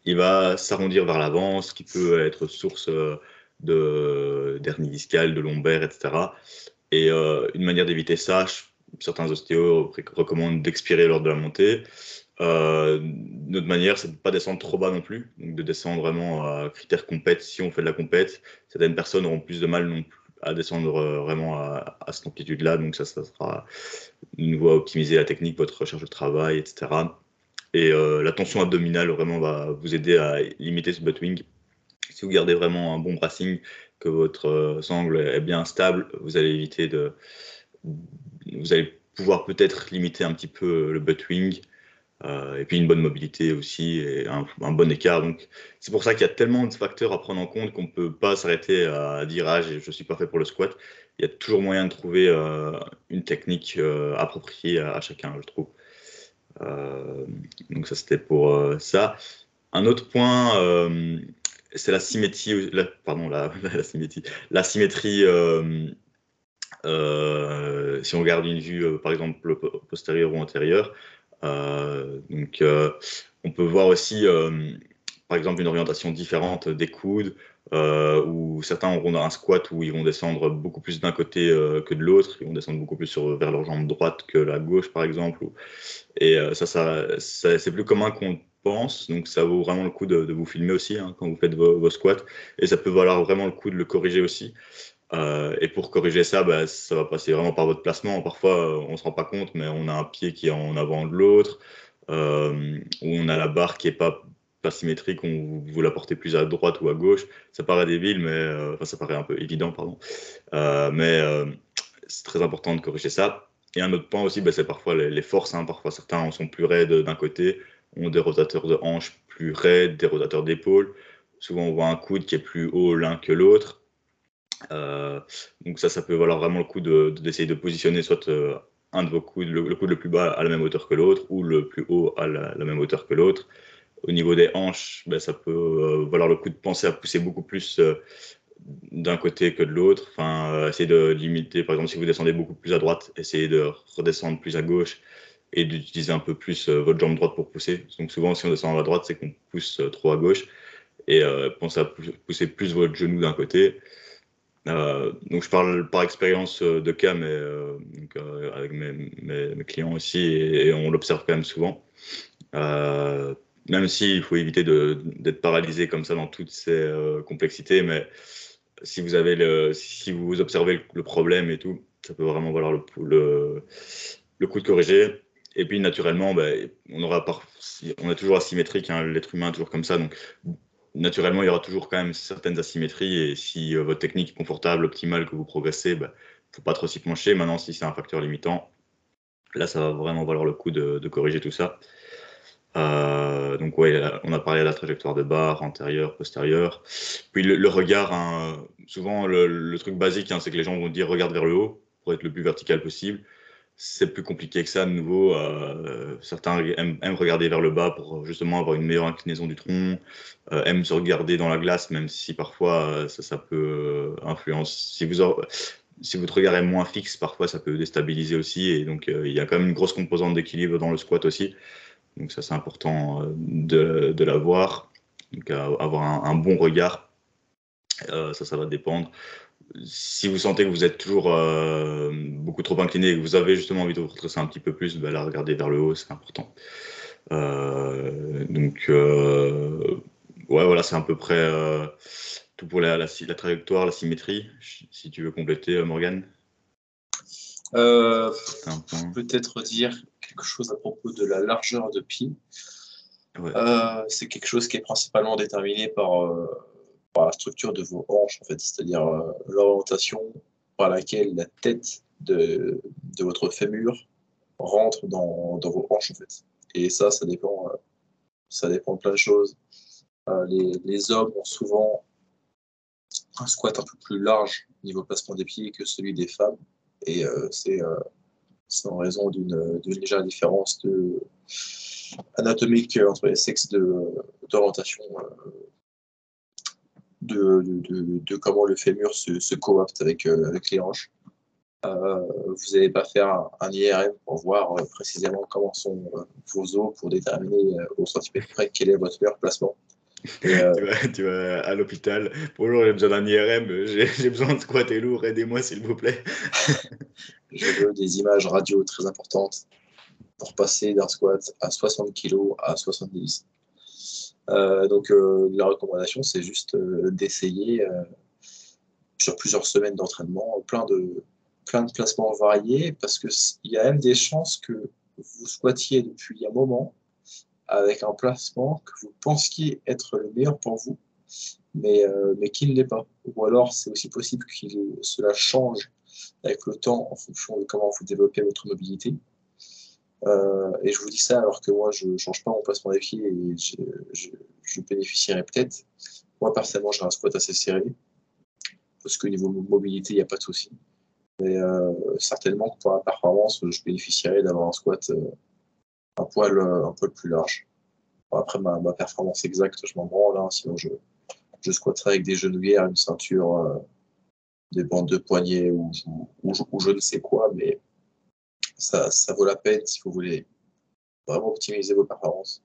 il va s'arrondir vers l'avant, ce qui peut être source d'hernie discale, de lombaire, etc. Et une manière d'éviter ça, certains ostéos recommandent d'expirer lors de la montée. Euh, notre manière, c'est de ne pas descendre trop bas non plus, donc de descendre vraiment à critères compète si on fait de la compète. Certaines personnes auront plus de mal non plus à descendre euh, vraiment à, cette amplitude-là, donc ça, ça sera une voie à optimiser la technique, votre recherche de travail, etc. Et euh, la tension abdominale vraiment va vous aider à limiter ce butt wing. Si vous gardez vraiment un bon brassing, que votre sangle est bien stable, vous allez éviter de, vous allez pouvoir peut-être limiter un petit peu le butt wing. Euh, et puis une bonne mobilité aussi et un, bon écart. Donc c'est pour ça qu'il y a tellement de facteurs à prendre en compte qu'on ne peut pas s'arrêter à dire ah je suis pas fait pour le squat. Il y a toujours moyen de trouver euh, une technique euh, appropriée à, chacun, je trouve. Donc ça c'était pour ça. Un autre point, c'est la symétrie, pardon la, symétrie, la symétrie euh, si on regarde une vue, euh, par exemple, postérieure ou antérieure, euh, donc, on peut voir aussi, par exemple, une orientation différente des coudes, euh, où certains auront un squat où ils vont descendre beaucoup plus d'un côté que de l'autre, ils vont descendre beaucoup plus sur, vers leur jambe droite que la gauche, par exemple. Et ça, ça, c'est plus commun qu'on pense, donc ça vaut vraiment le coup de, vous filmer aussi hein, quand vous faites vos, squats, et ça peut valoir vraiment le coup de le corriger aussi. Euh, et pour corriger ça, bah, ça va passer vraiment par votre placement. Parfois, on ne se rend pas compte, mais on a un pied qui est en avant de l'autre, euh, ou on a la barre qui n'est pas, pas symétrique, on, vous la portez plus à droite ou à gauche. Ça paraît débile, mais euh, enfin, ça paraît un peu évident, pardon. mais c'est très important de corriger ça. Et un autre point aussi, bah, c'est parfois les, forces. Hein. Parfois, certains sont plus raides d'un côté, ont des rotateurs de hanches plus raides, des rotateurs d'épaule. Souvent, on voit un coude qui est plus haut l'un que l'autre. Euh, donc ça, ça peut valoir vraiment le coup d'essayer de, positionner soit euh, un de vos coudes, le, coude le plus bas à la même hauteur que l'autre, ou le plus haut à la, même hauteur que l'autre. Au niveau des hanches, ben, ça peut euh, valoir le coup de penser à pousser beaucoup plus d'un côté que de l'autre. Enfin, essayer de limiter, par exemple, si vous descendez beaucoup plus à droite, essayez de redescendre plus à gauche et d'utiliser un peu plus votre jambe droite pour pousser. Donc souvent, si on descend à droite, c'est qu'on pousse trop à gauche. Et pensez à pousser plus votre genou d'un côté euh, donc je parle par expérience euh, de cas, mais euh, avec mes, clients aussi, et, on l'observe quand même souvent. Même s'il faut éviter d'être paralysé comme ça dans toutes ces complexités, mais si vous avez si vous observez le, problème et tout, ça peut vraiment valoir le, coup de corriger. Et puis naturellement, ben, on aura on est toujours asymétrique, hein, l'être humain est toujours comme ça, donc naturellement, il y aura toujours quand même certaines asymétries. Et si euh, votre technique est confortable, optimale, que vous progressez, bah, faut pas trop s'y pencher. Maintenant, si c'est un facteur limitant, là, ça va vraiment valoir le coup de, corriger tout ça. Euh, donc, oui, on a parlé de la trajectoire de barre, antérieure, postérieure. Puis le, regard, hein, souvent, le, truc basique, hein, c'est que les gens vont dire regarde vers le haut pour être le plus vertical possible c'est plus compliqué que ça de nouveau. Euh, certains aiment, regarder vers le bas pour justement avoir une meilleure inclinaison du tronc, euh, aiment se regarder dans la glace, même si parfois ça, peut influencer. Si, vous, si votre regard est moins fixe, parfois ça peut déstabiliser aussi. Et donc il y a quand même une grosse composante d'équilibre dans le squat aussi. Donc ça c'est important de, de l'avoir. Donc avoir un, un, bon regard, ça ça va dépendre si vous sentez que vous êtes toujours euh, beaucoup trop incliné et que vous avez justement envie de vous redresser un petit peu plus, ben là, regardez vers le haut, c'est important. donc, ouais, voilà, c'est à peu près tout pour la, la, la, trajectoire, la symétrie. Si tu veux compléter, Morgane? Peut-être dire quelque chose à propos de la largeur de pied. Euh, c'est quelque chose qui est principalement déterminé par, euh, par la structure de vos hanches, en fait, c'est-à-dire euh, l'orientation par laquelle la tête de, de, votre fémur rentre dans, dans, vos hanches, en fait. Et ça, ça dépend, ça dépend de plein de choses. Les, les, hommes ont souvent un squat un peu plus large au niveau placement des pieds que celui des femmes. Et c'est en raison d'une légère différence de, anatomique entre les sexes d'orientation euh, de, de, de, comment le fémur se, se coopte avec, euh, avec les hanches. Euh, vous n'allez pas faire un, IRM pour voir précisément comment sont vos os pour déterminer au centimètre près quel est votre meilleur placement. tu, vas, tu, vas, à l'hôpital. Bonjour, j'ai besoin d'un IRM, j'ai besoin de squatter lourd, aidez-moi s'il vous plaît. Je veux des images radio très importantes pour passer d'un squat à 60 kg à 70. Euh, donc euh, la recommandation, c'est juste euh, d'essayer sur plusieurs semaines d'entraînement plein de, plein de placements variés parce qu'il y a même des chances que vous squattiez depuis un moment avec un placement que vous pensiez être le meilleur pour vous, mais, mais qui ne l'est pas. Ou alors, c'est aussi possible que cela change avec le temps en fonction de comment vous développez votre mobilité. Euh, et je vous dis ça alors que moi, je ne change pas mon placement pieds et je, je, je bénéficierais peut-être. Moi, personnellement, j'ai un squat assez serré parce qu'au niveau mobilité, il n'y a pas de souci. Mais euh, certainement pour la performance, je bénéficierais d'avoir un squat euh, un, poil, un poil plus large. après, ma, ma, performance exacte, je m'en branle. Hein, sinon, je, je squatterais avec des genouillères, une ceinture, euh, des bandes de poignets ou, je ne sais quoi. Mais ça, vaut la peine si vous voulez vraiment optimiser vos performances,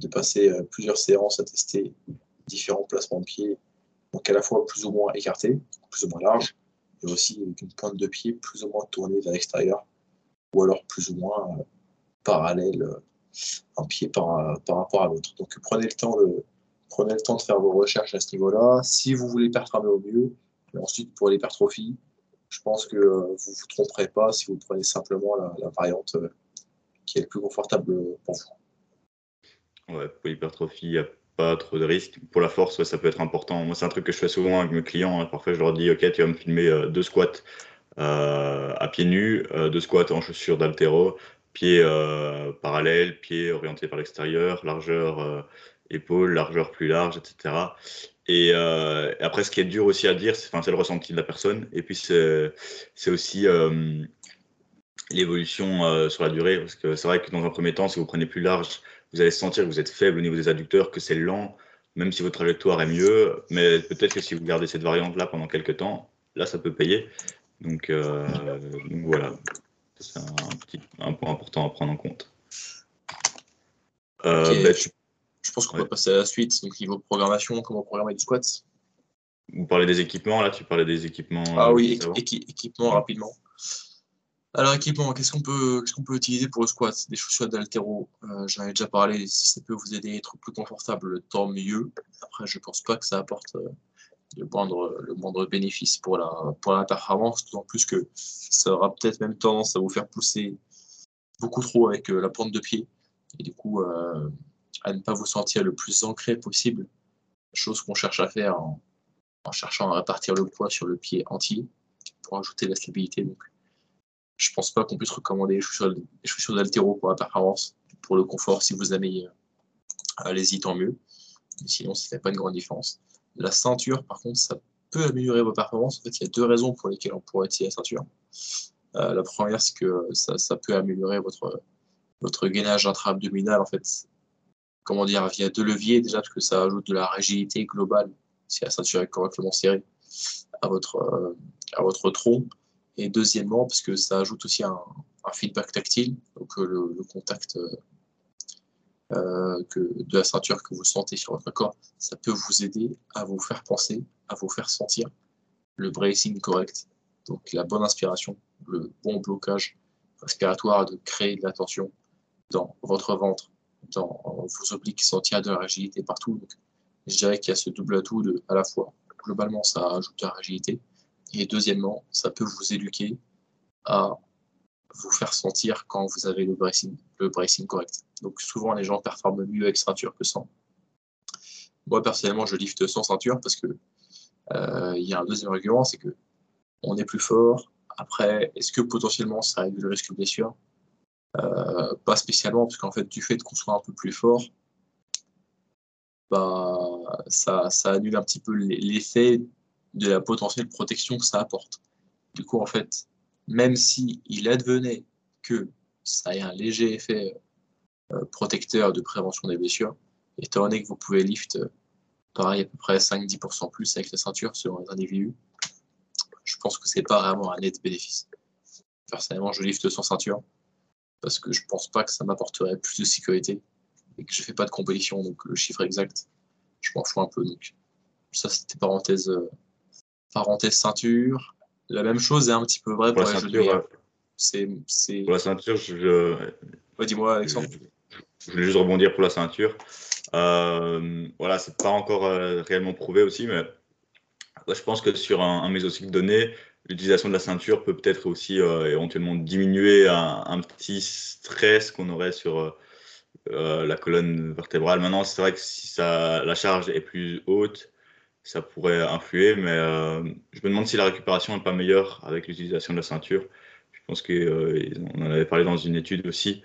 de passer euh, plusieurs séances à tester différents placements de pied, donc à la fois plus ou moins écartés, plus ou moins larges, et aussi avec une pointe de pied plus ou moins tournée vers l'extérieur, ou alors plus ou moins euh, parallèle, euh, un pied par, par rapport à l'autre. Donc prenez le temps de prenez le temps de faire vos recherches à ce niveau-là. Si vous voulez performer au mieux, ensuite pour l'hypertrophie, je pense que euh, vous ne vous tromperez pas si vous prenez simplement la, variante euh, qui est le plus confortable pour vous. Ouais, pour l'hypertrophie, il n'y a pas trop de risques. Pour la force, ça peut être important. Moi, c'est un truc que je fais souvent avec mes clients. Hein. Parfois, je leur dis, OK, tu vas me filmer euh, deux squats à pieds nus, deux squats en chaussures d'altéro, pieds parallèles, pieds orientés par l'extérieur, largeur épaules, largeur plus large, etc. Et euh, après, ce qui est dur aussi à dire, c'est le ressenti de la personne. Et puis, c'est aussi euh, l'évolution euh, sur la durée. Parce que c'est vrai que dans un premier temps, si vous prenez plus large, vous allez sentir que vous êtes faible au niveau des adducteurs, que c'est lent, même si votre trajectoire est mieux. Mais peut-être que si vous gardez cette variante-là pendant quelques temps, là, ça peut payer. Donc, donc voilà, c'est un, petit, un point important à prendre en compte. Okay. Bah, je pense qu'on va passer à la suite. Donc, niveau programmation, comment programmer du squat? Vous parlez des équipements, là Tu parlais des équipements Ah oui, équipement rapidement. Alors, équipement, qu'est-ce qu'on peut, qu peut utiliser pour le squat? Des chaussures d'altéro, euh, j'en ai déjà parlé. Si ça peut vous aider à être plus confortable, tant mieux. Après, je ne pense pas que ça apporte euh, le, moindre, le moindre bénéfice pour la, pour la performance, d'autant plus que ça aura peut-être même tendance à vous faire pousser beaucoup trop avec euh, la pointe de pied. Et du coup, euh, à ne pas vous sentir le plus ancré possible, chose qu'on cherche à faire en, cherchant à répartir le poids sur le pied entier pour ajouter la stabilité. Donc, je pense pas qu'on puisse recommander les chaussures, d'altéro pour la performance. Pour le confort, si vous aimez, euh, allez-y, tant mieux. Sinon, ça fait pas une grande différence. La ceinture, par contre, ça peut améliorer vos performances. En fait, il y a deux raisons pour lesquelles on pourrait utiliser la ceinture. Euh, la première, c'est que ça, ça, peut améliorer votre, votre gainage intra-abdominal. En fait, comment dire, via deux leviers, déjà parce que ça ajoute de la rigidité globale si la ceinture est correctement serrée à votre, euh, à votre tronc. Et deuxièmement, parce que ça ajoute aussi un, feedback tactile, donc euh, le, contact euh, que, de la ceinture que vous sentez sur votre corps, ça peut vous aider à vous faire penser, à vous faire sentir le bracing correct, donc la bonne inspiration, le bon blocage respiratoire, de créer de la tension dans votre ventre, dans vos obliques sans tirer de la rigidité partout. Donc, je dirais qu'il y a ce double atout de, à la fois, globalement, ça ajoute de la rigidité, et deuxièmement, ça peut vous éduquer à vous faire sentir quand vous avez le bracing, le bracing correct. Donc souvent, les gens performent mieux avec ceinture que sans. Moi, personnellement, je lifte sans ceinture parce que euh, il y a un deuxième argument, c'est que on est plus fort. Après, est-ce que potentiellement ça réduit le risque de blessure? Pas spécialement, parce qu'en fait, du fait qu'on soit un peu plus fort, bah, ça, annule un petit peu l'effet de la potentielle protection que ça apporte. Du coup, en fait, même si il advenait que ça ait un léger effet euh, protecteur de prévention des blessures, étant donné que vous pouvez lift euh, pareil à peu près 5-10% plus avec la ceinture selon les individus, je pense que c'est pas vraiment un net bénéfice. Personnellement, je lift sans ceinture parce que je pense pas que ça m'apporterait plus de sécurité et que je fais pas de compétition, donc le chiffre exact, je m'en fous un peu. Donc ça, c'était parenthèse, euh, parenthèse ceinture. La même chose est un petit peu vrai pour, la ceinture. C'est, Pour la ceinture, je. dis-moi, Alexandre. Je, voulais juste rebondir pour la ceinture. Euh, voilà, c'est pas encore euh, réellement prouvé aussi, mais je pense que sur un, un mésocycle donné, l'utilisation de la ceinture peut peut-être aussi euh, éventuellement diminuer un, petit stress qu'on aurait sur euh, la colonne vertébrale. Maintenant, c'est vrai que si la charge est plus haute, ça pourrait influer, mais euh, je me demande si la récupération n'est pas meilleure avec l'utilisation de la ceinture. Je pense qu'on euh, en avait parlé dans une étude aussi,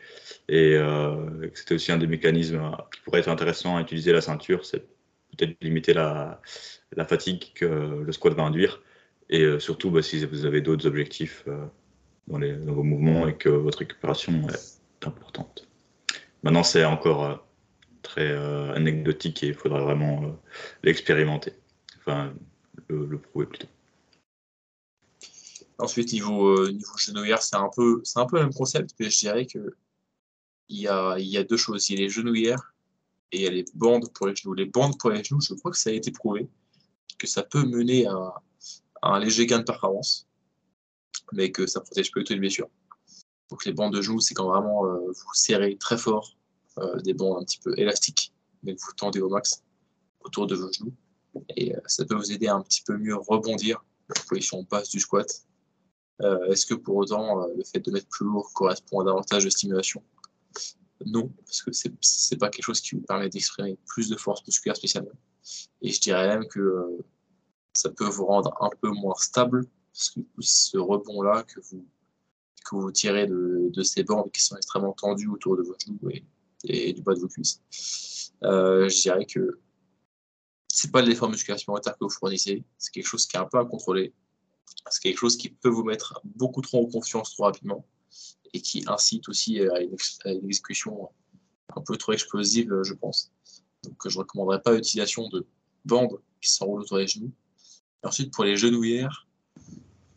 et euh, que c'était aussi un des mécanismes qui pourrait être intéressant à utiliser la ceinture, c'est peut-être limiter la, fatigue que le squat va induire, et surtout bah, si vous avez d'autres objectifs dans, les, dans, vos mouvements et que votre récupération est importante. Maintenant, c'est encore très anecdotique et il faudra vraiment l'expérimenter enfin le, prouver plutôt. Ensuite, niveau, euh, niveau genouillère, c'est un, peu, un peu le même concept, mais je dirais que il y a, y a deux choses. Il y a les genouillères et il y a les bandes pour les genoux. Les bandes pour les genoux, je crois que ça a été prouvé, que ça peut mener à, un léger gain de performance, mais que ça protège tout les blessures. Donc les bandes de genoux, c'est quand vraiment euh, vous serrez très fort euh, des bandes un petit peu élastiques, mais que vous tendez au max autour de vos genoux. Et euh, ça peut vous aider à un petit peu mieux rebondir la position basse du squat. Est-ce que pour autant, le fait de mettre plus lourd correspond à davantage de stimulation? Non, parce que c'est pas quelque chose qui vous permet d'exprimer plus de force musculaire spécialement. Et je dirais même que ça peut vous rendre un peu moins stable, parce que ce rebond-là que vous, que vous tirez de, ces bandes qui sont extrêmement tendues autour de vos genoux et, du bas de vos cuisses, je dirais que c'est pas l'effort musculaire supplémentaire que vous fournissez, c'est quelque chose qui est un peu à contrôler. C'est quelque chose qui peut vous mettre beaucoup trop en confiance trop rapidement et qui incite aussi à une, exécution un peu trop explosive, je pense. Donc je ne recommanderais pas l'utilisation de bandes qui s'enroulent autour des genoux. Ensuite, pour les genouillères,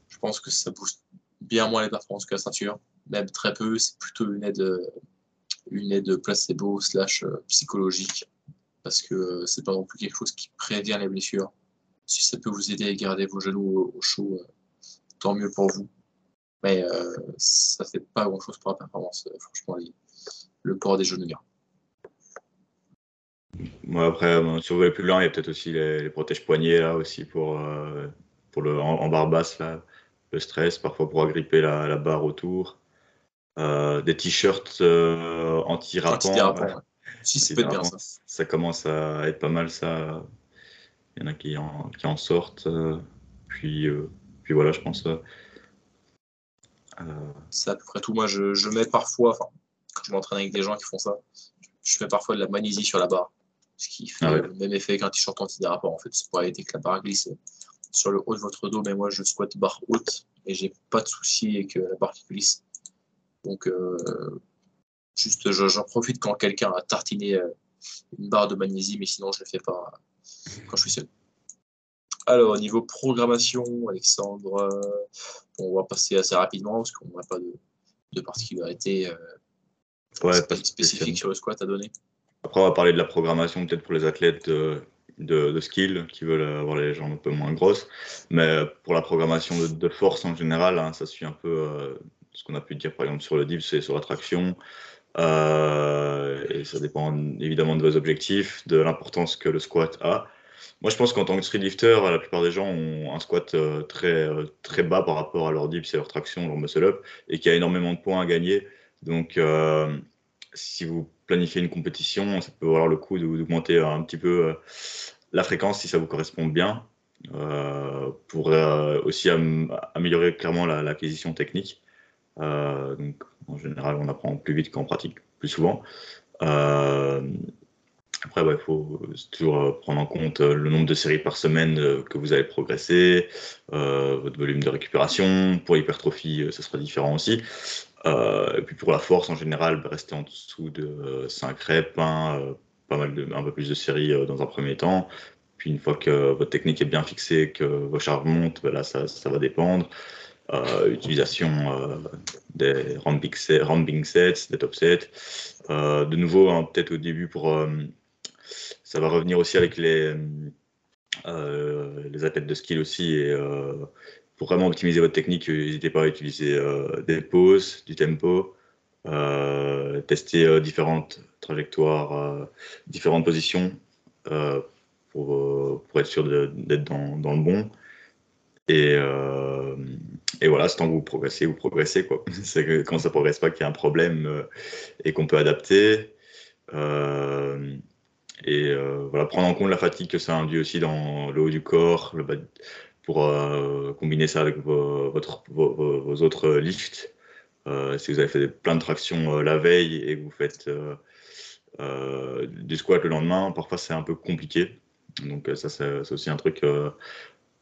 je pense que ça booste bien moins les performances que la ceinture, même très peu, c'est plutôt une aide, une aide placebo slash euh, psychologique parce que euh, c'est pas non plus quelque chose qui prévient les blessures. Si ça peut vous aider à garder vos genoux au chaud, euh, tant mieux pour vous. Mais euh, ça fait pas grand chose pour la performance, franchement, le port des genoux. Moi, après, si vous voulez plus loin, il y a peut-être aussi les, protèges poignets là aussi pour, pour le en, barre basse là, le stress, parfois pour agripper la, barre autour. des t-shirts anti-rappants. Si, ça peut être bien ça. Ça commence à être pas mal ça. Il y en a qui en, qui en sortent. Euh, puis, euh, puis voilà, je pense. Euh, c'est à peu près tout. Moi, je, je mets parfois, quand je m'entraîne avec des gens qui font ça, je mets parfois de la magnésie sur la barre. Ce qui fait ah le même effet qu'un t-shirt antidérapant. En fait, c'est pour éviter que la barre glisse sur le haut de votre dos. Mais moi, je squatte barre haute et j'ai pas de souci avec la barre qui glisse. Donc, Juste, j'en profite quand quelqu'un a tartiné euh, une barre de magnésie, mais sinon, je ne le fais pas quand je suis seul. Alors, au niveau programmation, Alexandre, euh, on va passer assez rapidement parce qu'on n'a pas de, de particularité euh, spécifique sur le squat à donner. Après, on va parler de la programmation peut-être pour les athlètes de, de, skill qui veulent avoir les jambes un peu moins grosses. Mais pour la programmation de, force en général, hein, ça suit un peu ce qu'on a pu dire par exemple sur le dips et sur la traction. et ça dépend évidemment de vos objectifs, de l'importance que le squat a. Moi, je pense qu'en tant que street lifter, la plupart des gens ont un squat très, très bas par rapport à leur dips et leur traction, leur muscle up, et qui a énormément de points à gagner. Donc, si vous planifiez une compétition, ça peut valoir le coup d'augmenter un petit peu la fréquence si ça vous correspond bien. Euh, pour euh, aussi améliorer clairement l'acquisition technique. Euh, donc, en général, on apprend plus vite qu'en pratique plus souvent. après, il faut toujours prendre en compte le nombre de séries par semaine que vous allez progresser, votre volume de récupération. Pour l'hypertrophie, ça sera différent aussi. Et puis pour la force, en général, bah, rester en dessous de 5 reps, hein, pas mal de, un peu plus de séries dans un premier temps une fois que votre technique est bien fixée, que vos charges montent, ben là, ça, ça, va dépendre. Euh, utilisation euh, des ramping sets, des top sets. Euh, de nouveau, hein, peut-être au début, pour, ça va revenir aussi avec les, les athlètes de skill aussi. Et pour vraiment optimiser votre technique, n'hésitez pas à utiliser des pauses, du tempo, tester différentes trajectoires, différentes positions pour, être sûr d'être dans, le bon. Et, euh, voilà, c'est tant que vous progressez, vous progressez. C'est quand ça ne progresse pas qu'il y a un problème euh, et qu'on peut adapter. Euh, et voilà, prendre en compte la fatigue que ça induit aussi dans le haut du corps, le bas, pour combiner ça avec vos, autres lifts. si vous avez fait plein de tractions la veille et que vous faites du squat le lendemain, parfois c'est un peu compliqué. Donc euh, ça, c'est aussi un truc euh,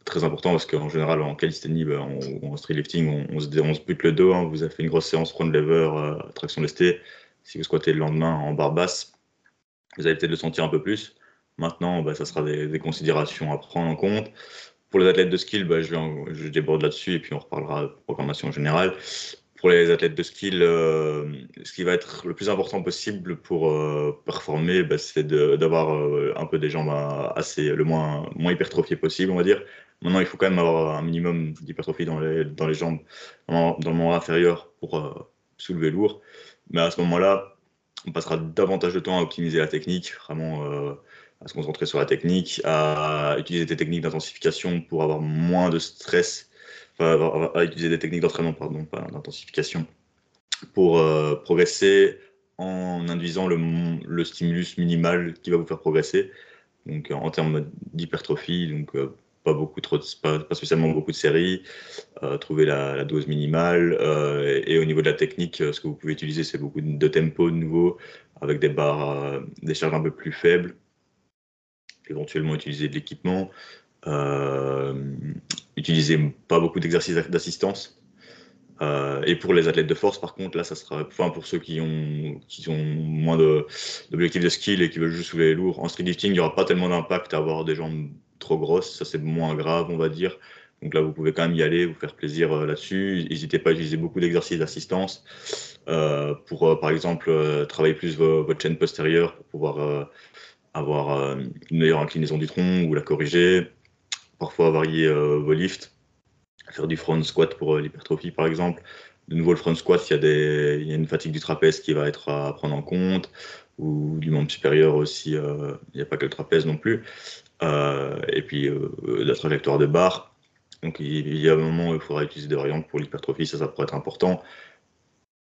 très important parce qu'en général, en calisthénie, ben, en street lifting, on, se, on, se, bute le dos. Hein. Vous avez fait une grosse séance front lever, euh, traction lestée. Si vous squattez le lendemain en barre basse, vous allez peut-être le sentir un peu plus. Maintenant, ben, ça sera des, considérations à prendre en compte. Pour les athlètes de skill, ben, je, je, déborde là-dessus et puis on reparlera de programmation générale pour les athlètes de skill, euh, ce qui va être le plus important possible pour euh, performer, bah, c'est d'avoir euh, un peu des jambes assez le moins, moins hypertrophiées possible, on va dire. Maintenant, il faut quand même avoir un minimum d'hypertrophie dans les, dans les jambes, dans, le moment inférieur pour soulever lourd. Mais à ce moment-là, on passera davantage de temps à optimiser la technique, vraiment à se concentrer sur la technique, à utiliser des techniques d'intensification pour avoir moins de stress à utiliser des techniques d'entraînement, pardon, pas d'intensification, pour euh, progresser en induisant le, stimulus minimal qui va vous faire progresser. Donc en termes d'hypertrophie, donc euh, pas beaucoup trop, pas, spécialement beaucoup de séries, euh, trouver la, dose minimale. Et, au niveau de la technique, ce que vous pouvez utiliser, c'est beaucoup de tempo de nouveau, avec des barres, des charges un peu plus faibles. Éventuellement utiliser de l'équipement. Euh, utiliser pas beaucoup d'exercices d'assistance. Euh, et pour les athlètes de force, par contre, là, ça sera, enfin, pour ceux qui ont, qui ont moins d'objectifs de, skill et qui veulent juste soulever les lourds, en street lifting, il n'y aura pas tellement d'impact à avoir des jambes trop grosses. Ça, c'est moins grave, on va dire. Donc là, vous pouvez quand même y aller, vous faire plaisir euh, là-dessus. N'hésitez pas à utiliser beaucoup d'exercices d'assistance pour, par exemple, travailler plus votre chaîne postérieure pour pouvoir avoir une meilleure inclinaison du tronc ou la corriger parfois varier euh, vos lifts, faire du front squat pour euh, l'hypertrophie par exemple. De nouveau, le front squat, il y, a des, y a une fatigue du trapèze qui va être à prendre en compte, ou du membre supérieur aussi, euh, il n'y a pas que le trapèze non plus. et puis la trajectoire de barre. Donc il y a un moment où il faudra utiliser des variantes pour l'hypertrophie, ça, ça pourrait être important.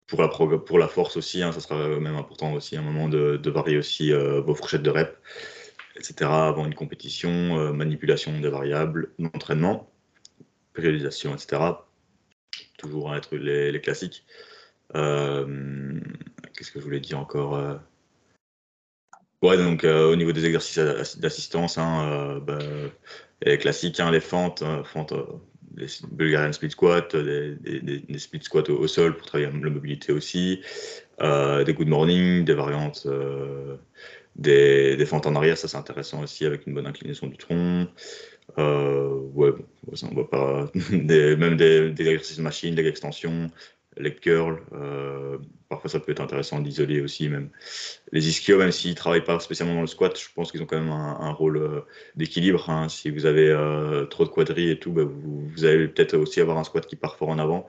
Pour la, force aussi, hein, ça sera même important aussi à un moment de, varier aussi vos fourchettes de rep etc. avant une compétition, euh, manipulation des variables, entraînement, périodisation, etc. Toujours à être les, classiques. Euh, qu'est-ce que je voulais dire encore euh? Ouais, donc au niveau des exercices d'assistance, hein, bah, les classiques, hein, les fentes, fentes les Bulgarian split squat, des, split squats au, sol pour travailler la mobilité aussi, des good morning, des variantes des, des, fentes en arrière, ça c'est intéressant aussi avec une bonne inclinaison du tronc. Euh, ouais, on voit pas des, même des, des, exercices machines, des extensions, les curls. Euh, parfois ça peut être intéressant d'isoler aussi même. Les ischios, même s'ils ne travaillent pas spécialement dans le squat, je pense qu'ils ont quand même un, rôle euh, d'équilibre. Hein. Si vous avez trop de quadris et tout, bah, vous, vous, allez peut-être aussi avoir un squat qui part fort en avant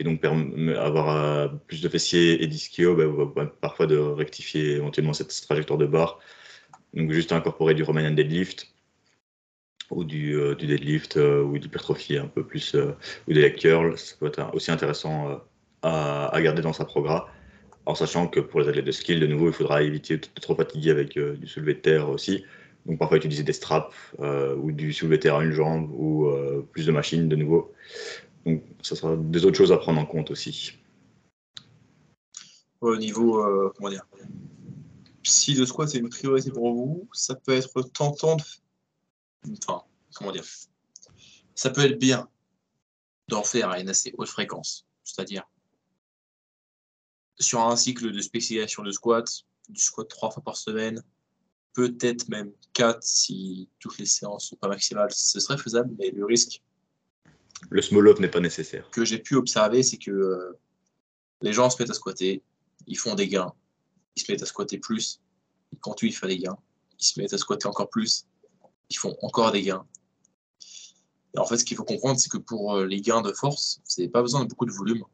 et donc avoir plus de fessiers et d'ischio, bah, parfois de rectifier éventuellement cette trajectoire de barre. Donc juste incorporer du Romanian deadlift ou du, deadlift ou d'hypertrophie un peu plus, ou des leg curls, ça peut être aussi intéressant à, garder dans sa programme en sachant que pour les athlètes de skill, de nouveau, il faudra éviter de trop fatiguer avec euh, du soulevé de terre aussi. Donc parfois utiliser des straps euh, ou du soulevé de terre à une jambe ou euh, plus de machines de nouveau. Donc ça sera des autres choses à prendre en compte aussi. Au niveau, comment dire, si le squat est une priorité pour vous, ça peut être tentant de... Enfin, comment dire Ça peut être bien d'en faire à une assez haute fréquence. C'est-à-dire sur un cycle de spécialisation de squat, du squat trois fois par semaine, peut-être même quatre si toutes les séances sont pas maximales, ce serait faisable, mais le risque. Le small up n'est pas nécessaire. Que j'ai pu observer, c'est que euh, les gens se mettent à squatter, ils font des gains, ils se mettent à squatter plus, ils continuent à faire des gains, ils se mettent à squatter encore plus, ils font encore des gains. Et en fait, ce qu'il faut comprendre, c'est que pour euh, les gains de force, vous n'avez pas besoin de beaucoup de volume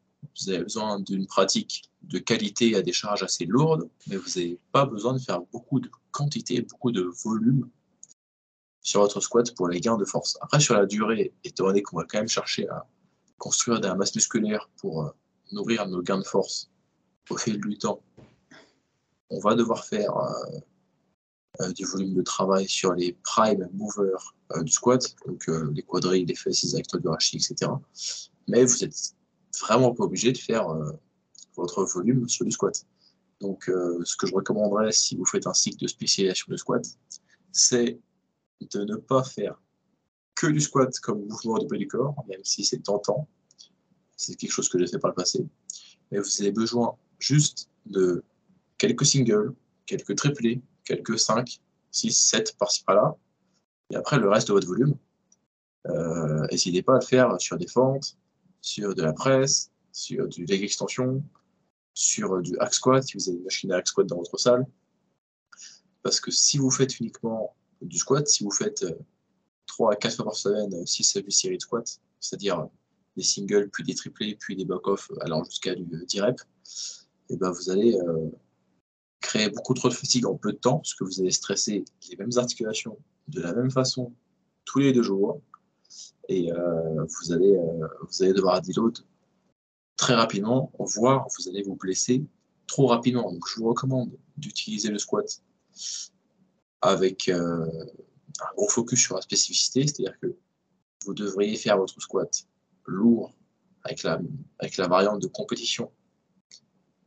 vous avez besoin d'une pratique de qualité à des charges assez lourdes, mais vous n'avez pas besoin de faire beaucoup de quantité, beaucoup de volume sur votre squat pour les gains de force. Après, sur la durée, étant donné qu'on va quand même chercher à construire de la masse musculaire pour euh, nourrir nos gains de force au fil du temps, on va devoir faire euh, euh, du volume de travail sur les prime movers du squat, donc les quadrilles, les fesses, les acteurs du rachis, etc. Mais vous êtes vraiment pas obligé de faire euh, votre volume sur du squat. Donc, euh, ce que je recommanderais si vous faites un cycle de spécialisation de squat, c'est de ne pas faire que du squat comme mouvement du bas du corps, même si c'est tentant. C'est quelque chose que j'ai fait par le passé. Mais vous avez besoin juste de quelques singles, quelques triplés, quelques 5, 6, 7 par-ci par-là. Et après, le reste de votre volume, euh, n'hésitez pas à le faire sur des fentes, sur de la presse, sur du leg extension, sur du hack squat, si vous avez une machine à hack squat dans votre salle. Parce que si vous faites uniquement du squat, si vous faites 3 à 4 fois par semaine 6 à 8 séries de squat, c'est-à-dire des singles, puis des triplés, puis des back-off allant jusqu'à du 10 reps, et ben vous allez euh, créer beaucoup trop de fatigue en peu de temps, parce que vous allez stresser les mêmes articulations de la même façon tous les deux jours, et euh, vous, allez, euh, vous allez devoir deload très rapidement, voire vous allez vous blesser trop rapidement. Donc je vous recommande d'utiliser le squat avec euh, un gros focus sur la spécificité, c'est-à-dire que vous devriez faire votre squat lourd avec la, avec la variante de compétition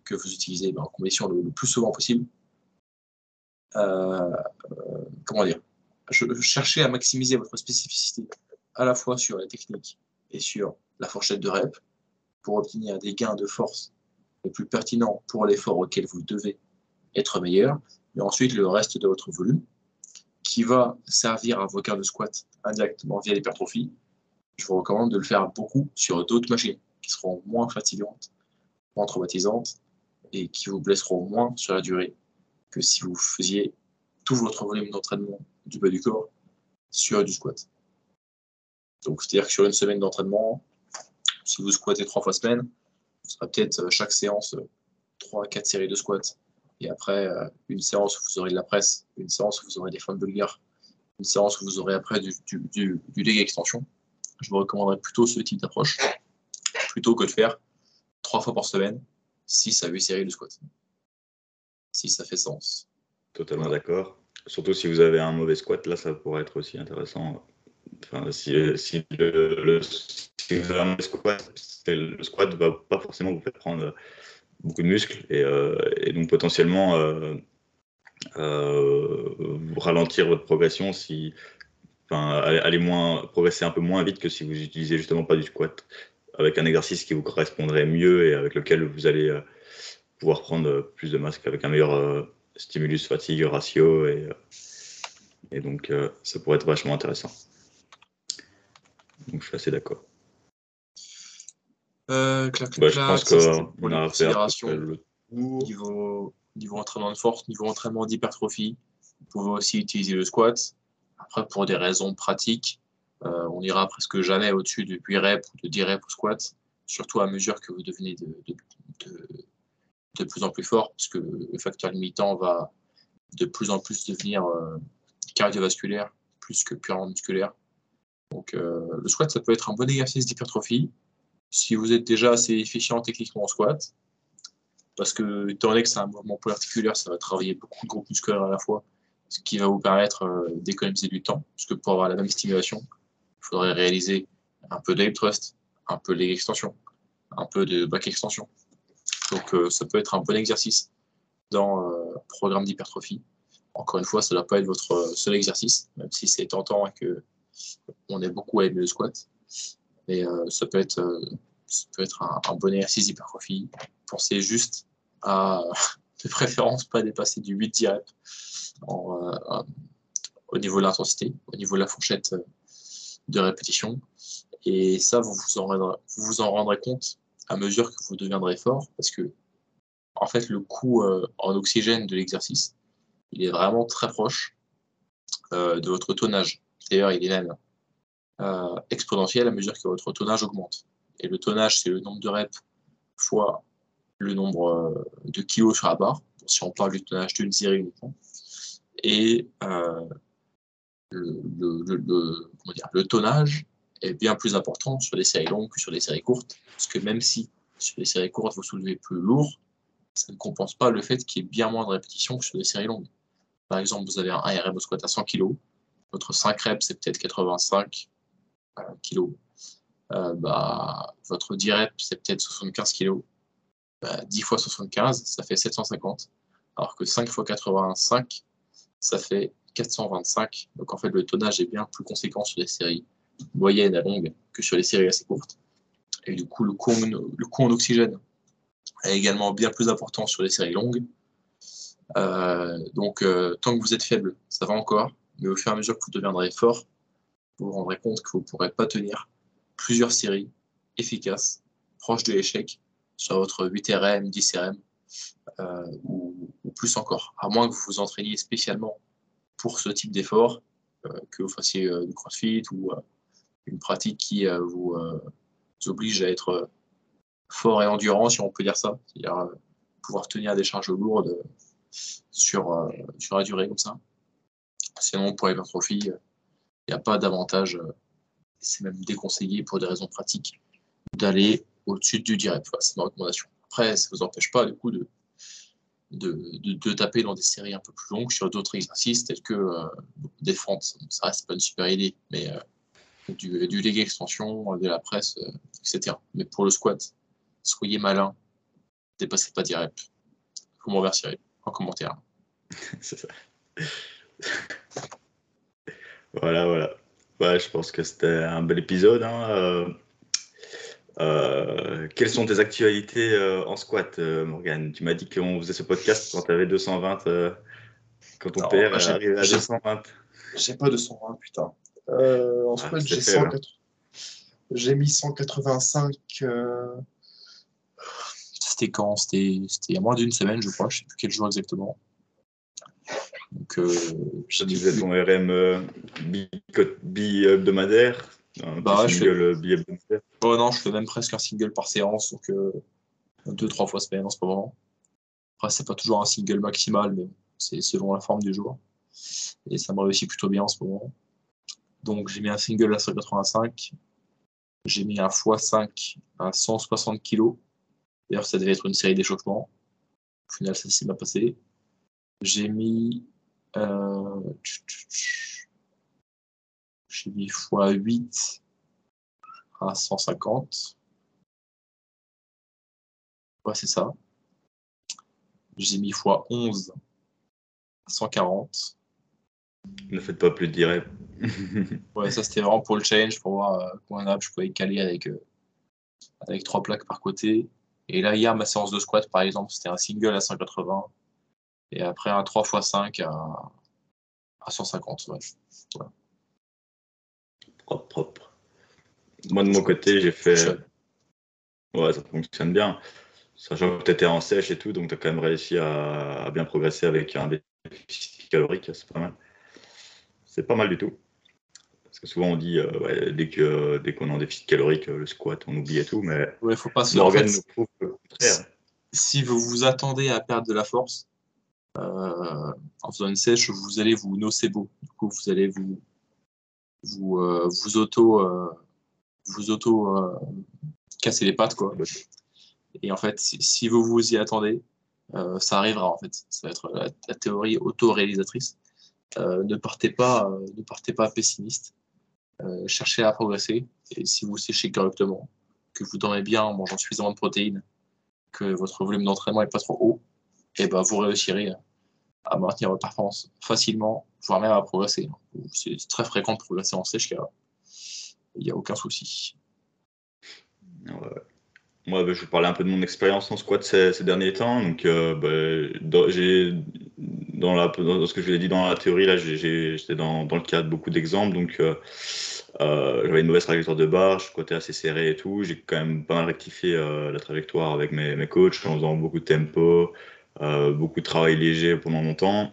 que vous utilisez ben, en compétition le, plus souvent possible. comment dire? Je, Cherchez à maximiser votre spécificité à la fois sur la technique et sur la fourchette de rep pour obtenir des gains de force les plus pertinents pour l'effort auquel vous devez être meilleur, et ensuite le reste de votre volume qui va servir à vos gains de squat indirectement via l'hypertrophie. Je vous recommande de le faire beaucoup sur d'autres machines qui seront moins fatigantes, moins traumatisantes et qui vous blesseront moins sur la durée que si vous faisiez tout votre volume d'entraînement du bas du corps sur du squat. Donc, c'est-à-dire que sur une semaine d'entraînement, si vous squattez trois fois semaine, ce sera peut-être euh, chaque séance euh, trois quatre séries de squats. Et après, euh, une séance où vous aurez de la presse, une séance où vous aurez des fentes bulgares, une séance où vous aurez après du, du, extension. Je vous recommanderais plutôt ce type d'approche, plutôt que de faire trois fois par semaine, 6 à 8 séries de squats. Si ça fait sens. Totalement d'accord. Surtout si vous avez un mauvais squat, là, ça pourrait être aussi intéressant Enfin, si, le, vous avez un squat, le squat ne va pas forcément vous faire prendre beaucoup de muscles et, euh, donc potentiellement euh, euh, ralentir votre progression si aller moins, progresser un peu moins vite que si vous utilisez justement pas du squat avec un exercice qui vous correspondrait mieux et avec lequel vous allez euh, pouvoir prendre plus de masse avec un meilleur euh, stimulus fatigue ratio et donc ça pourrait être vachement intéressant. Donc je suis assez d'accord. Euh, clac, bah, je pense qu'on a fait le niveau, niveau entraînement de force, niveau entraînement d'hypertrophie. Vous pouvez aussi utiliser le squat. Après, pour des raisons pratiques, euh, on ira presque jamais au-dessus de 8 reps ou de 10 reps au squat. surtout à mesure que vous devenez de, de, plus en plus fort, parce que le facteur limitant va de plus en plus devenir euh, cardiovasculaire plus que purement musculaire. Donc euh, le squat, ça peut être un bon exercice d'hypertrophie si vous êtes déjà assez efficient techniquement en squat, parce que étant donné que c'est un mouvement polyarticulaire, ça va travailler beaucoup de groupes musculaires à la fois, ce qui va vous permettre euh, d'économiser du temps, parce que pour avoir la même stimulation, il faudrait réaliser un peu de thrust, un peu de leg extension, un peu de back extension. Donc euh, ça peut être un bon exercice dans euh, programme d'hypertrophie. Encore une fois, ça ne doit pas être votre seul exercice, même si c'est tentant et que on est beaucoup à aimer le squat. Mais ça peut être, ça peut être un, bon exercice d'hypertrophie. Pensez juste à, de préférence, pas dépasser du 8 direct au niveau de l'intensité, au niveau de la fourchette de répétition. Et ça, vous vous, en rendrez, compte à mesure que vous deviendrez fort, parce que en fait, le coût euh, en oxygène de l'exercice, il est vraiment très proche euh, de votre tonnage. D'ailleurs, il est même euh, exponentiel à mesure que votre tonnage augmente. Et le tonnage, c'est le nombre de reps fois le nombre de kilos sur la barre, si on parle du tonnage d'une série uniquement. Et le, le, le, tonnage, est bien plus important sur des séries longues que sur des séries courtes. Parce que même si sur des séries courtes, vous soulevez plus lourd, ça ne compense pas le fait qu'il y ait bien moins de répétitions que sur des séries longues. Par exemple, vous avez un RM au squat à 100 kg, votre 5 reps, c'est peut-être 85 euh, kg. Euh, bah, votre 10 reps, c'est peut-être 75 kg. 10 fois 75, ça fait 750. Alors que 5 fois 85, ça fait 425. Donc en fait, le tonnage est bien plus conséquent sur des séries moyenne à longue que sur les séries assez courtes. Et du coup, le coût, en oxygène est également bien plus important sur les séries longues. Euh, donc, tant que vous êtes faible, ça va encore, mais au fur et à mesure que vous deviendrez fort, vous vous rendrez compte que vous ne pourrez pas tenir plusieurs séries efficaces, proches de l'échec, sur votre 8 RM, 10 RM, ou, plus encore, à moins que vous vous entraîniez spécialement pour ce type d'effort, euh, que vous fassiez du crossfit ou une pratique qui euh, vous, euh, vous, oblige à être euh, fort et endurant, si on peut dire ça, c'est-à-dire pouvoir tenir des charges lourdes sur, sur la durée comme ça. Sinon, pour l'hypertrophie, il n'y a pas d'avantage, c'est même déconseillé pour des raisons pratiques, d'aller au-dessus du direct. c'est ma recommandation. Après, ça ne vous empêche pas du coup de, de, de, taper dans des séries un peu plus longues sur d'autres exercices tels que des fentes. Ça reste pas une super idée, mais du, du leg extension, de la presse, euh, etc. Mais pour le squat, soyez malin, dépassez pas 10 reps. Vous m'en remercierez en commentaire. C'est ça. Voilà, voilà. Ouais, je pense que c'était un bel épisode. Hein. Euh, euh, quelles sont tes actualités en squat, Morgane? Tu m'as dit qu'on faisait ce podcast quand tu avais 220, quand ton père est arrivé à 220. J'ai pas 220, putain. Euh, en ah, j'ai 180... J'ai mis 185. Euh, C'était quand? C'était il y a moins d'une semaine, je crois. Je ne sais plus quel jour exactement. Donc, euh, tu faisais ton RM euh, bi-hebdomadaire bah, single je fais... Oh non, je fais même presque un single par séance, donc euh, deux, trois fois semaine en ce moment. Après, c'est pas toujours un single maximal, mais c'est selon la forme du jour. Et ça me réussit plutôt bien en ce moment. Donc j'ai mis un single à 185. J'ai mis un x5 à 160 kg. D'ailleurs, ça devait être une série d'échauffements. Au final, ça s'est bien passé. J'ai mis. Euh, j'ai mis x8 à 150. Ouais, c'est ça. J'ai mis x11 à 140. Ne faites pas plus de 10 ouais, ça c'était vraiment pour le challenge, pour voir euh, combien je pouvais caler avec, euh, avec trois plaques par côté. Et là, hier, ma séance de squat, par exemple, c'était un single à 180 et après un 3x5 à, à 150. Ouais. Propre, propre. Moi, de mon côté, j'ai fait. Ouais, ça fonctionne bien. Sachant que tu étais en sèche et tout, donc tu as quand même réussi à, à bien progresser avec un déficit calorique, c'est pas mal. C'est pas mal du tout Parce que souvent on dit euh, dès que dès qu'on est en déficit calorique, le squat, on oublie et tout, mais ouais, faut pas se... en fait, Si vous vous attendez à perdre de la force, en faisant une sèche, vous allez vous nocebo. Du coup, vous allez vous vous, vous auto vous auto casser les pattes quoi. Et en fait, si, vous vous y attendez, euh, ça arrivera en fait. Ça va être la, théorie auto-réalisatrice. Euh, ne partez pas, euh, ne partez pas pessimiste. cherchez à progresser. Et si vous séchez correctement, que vous dormez bien en mangeant suffisamment de protéines, que votre volume d'entraînement n'est pas trop haut, et eh ben vous réussirez à maintenir votre performance facilement, voire même à progresser. C'est très fréquent de progresser en sèche il n'y a aucun souci. Moi, bah, je vais parler un peu de mon expérience en squat ces, derniers temps. Donc, euh, bah, dans, ce que je vous ai dit dans la théorie, là, j'étais dans, le cadre beaucoup d'exemples. Donc, euh, euh, j'avais une mauvaise trajectoire de barre, je squattais assez serré et tout. J'ai quand même pas mal rectifié la trajectoire avec mes coachs en faisant beaucoup de tempo, beaucoup de travail léger pendant longtemps.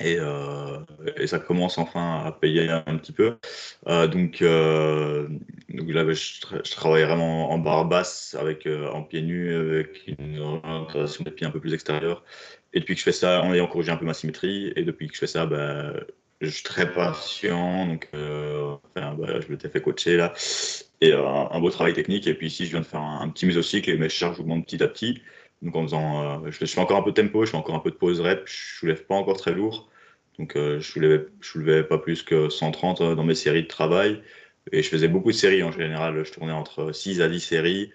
Euh, et, ça commence enfin à payer un petit peu. Euh, donc, euh, donc, là, je, travaille vraiment en barre basse, avec, en pieds nus, avec une orientation des pieds un peu plus extérieure. Et depuis que je fais ça, en ayant corrigé un peu ma symétrie, et depuis que je fais ça, ben, je suis très patient. Donc, enfin, bah, je m'étais fait coacher là. Et un, beau travail technique. Et puis ici, je viens de faire un, petit mésocycle et mes charges augmentent petit à petit. Donc en faisant, je, fais encore un peu de tempo, je fais encore un peu de pause rep, je soulève pas encore très lourd. Donc, euh, je soulevais, soulevais pas plus que 130 euh, dans mes séries de travail. Et je faisais beaucoup de séries en général. Je tournais entre 6 à 10 séries,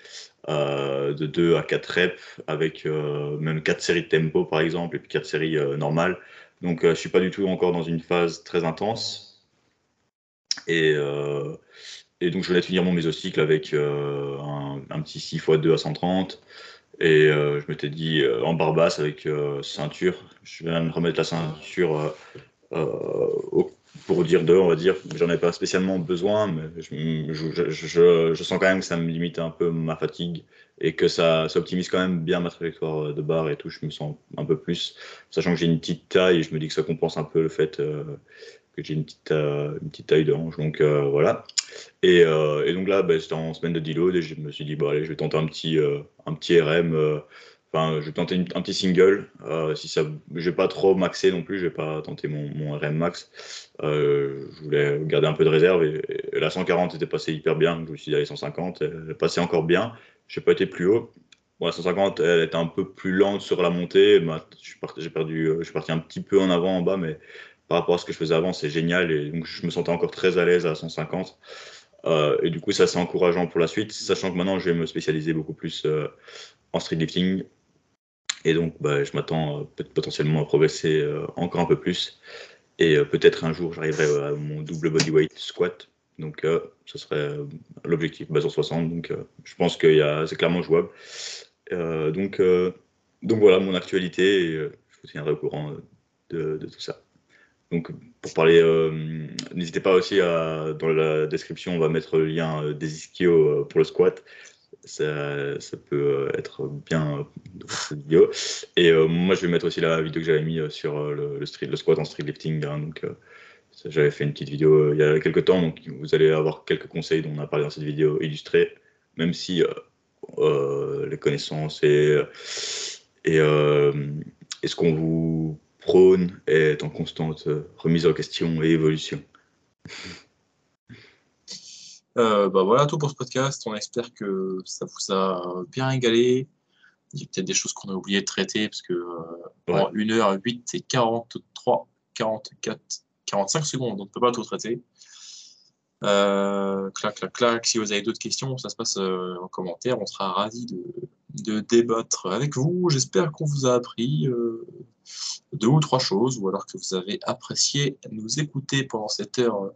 euh, de 2 à 4 reps, avec même 4 séries de tempo par exemple, et puis 4 séries normales. Donc, je suis pas du tout encore dans une phase très intense. Et, donc, je de finir mon mésocycle avec un, un, petit 6 x 2 à 130. Et euh, je m'étais dit euh, en barbasse avec euh, ceinture. Je viens de remettre la ceinture pour dire deux, on va dire. J'en ai pas spécialement besoin, mais je, sens quand même que ça me limite un peu ma fatigue et que ça, ça, optimise quand même bien ma trajectoire de barre et tout. Je me sens un peu plus, sachant que j'ai une petite taille je me dis que ça compense un peu le fait que j'ai une petite, une petite taille de. Donc voilà. Et, euh, et, donc là, bah, c'était en semaine de deload et je me suis dit, bon, allez, je vais tenter un petit, euh, un petit RM. Euh, enfin, je vais tenter un petit single. si ça, je vais pas trop maxer non plus, je vais pas tenter mon, mon RM max. je voulais garder un peu de réserve et, la 140 était passée hyper bien. je me suis dit, allez, 150, elle est passée encore bien. Je n'ai pas été plus haut. La 150, elle était un peu plus lente sur la montée. J'ai perdu, je suis parti un petit peu en avant, en bas, mais par rapport à ce que je faisais avant, c'est génial. Et donc, je me sentais encore très à l'aise à 150. Euh, et du coup, ça, c'est encourageant pour la suite, sachant que maintenant, je vais me spécialiser beaucoup plus euh, en street lifting. Et donc, bah, je m'attends euh, potentiellement à progresser encore un peu plus. Et peut-être un jour, j'arriverai à mon double bodyweight squat. Donc, ce serait l'objectif, base en 60. Donc, je pense que c'est clairement jouable. donc, donc, voilà mon actualité. Et, je vous tiendrai au courant de tout ça. Donc, pour parler, euh, n'hésitez pas aussi à, dans la description, on va mettre le lien euh, des ischios euh, pour le squat. Ça, ça, peut être bien cette vidéo. Et moi, je vais mettre aussi la vidéo que j'avais mis sur le squat en street lifting. Hein. donc, j'avais fait une petite vidéo il y a quelques temps. Donc, vous allez avoir quelques conseils dont on a parlé dans cette vidéo illustrée, même si les connaissances et, et, et ce qu'on vous prône est en constante euh, remise en question et évolution. Euh, bah voilà tout pour ce podcast. On espère que ça vous a bien égalé. Il y a peut-être des choses qu'on a oublié de traiter parce que euh, en 1h08 c'est 43, 44, 45 secondes, on ne peut pas tout traiter. Euh, clac, clac, clac. Si vous avez d'autres questions, ça se passe en commentaire. On sera ravis de, de débattre avec vous. J'espère qu'on vous a appris euh, deux ou trois choses, ou alors que vous avez apprécié nous écouter pendant cette heure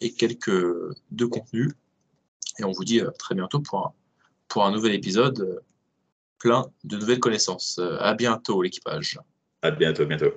et quelques de contenu. Et on vous dit très bientôt pour un, pour un nouvel épisode plein de nouvelles connaissances. À bientôt l'équipage. À bientôt, bientôt.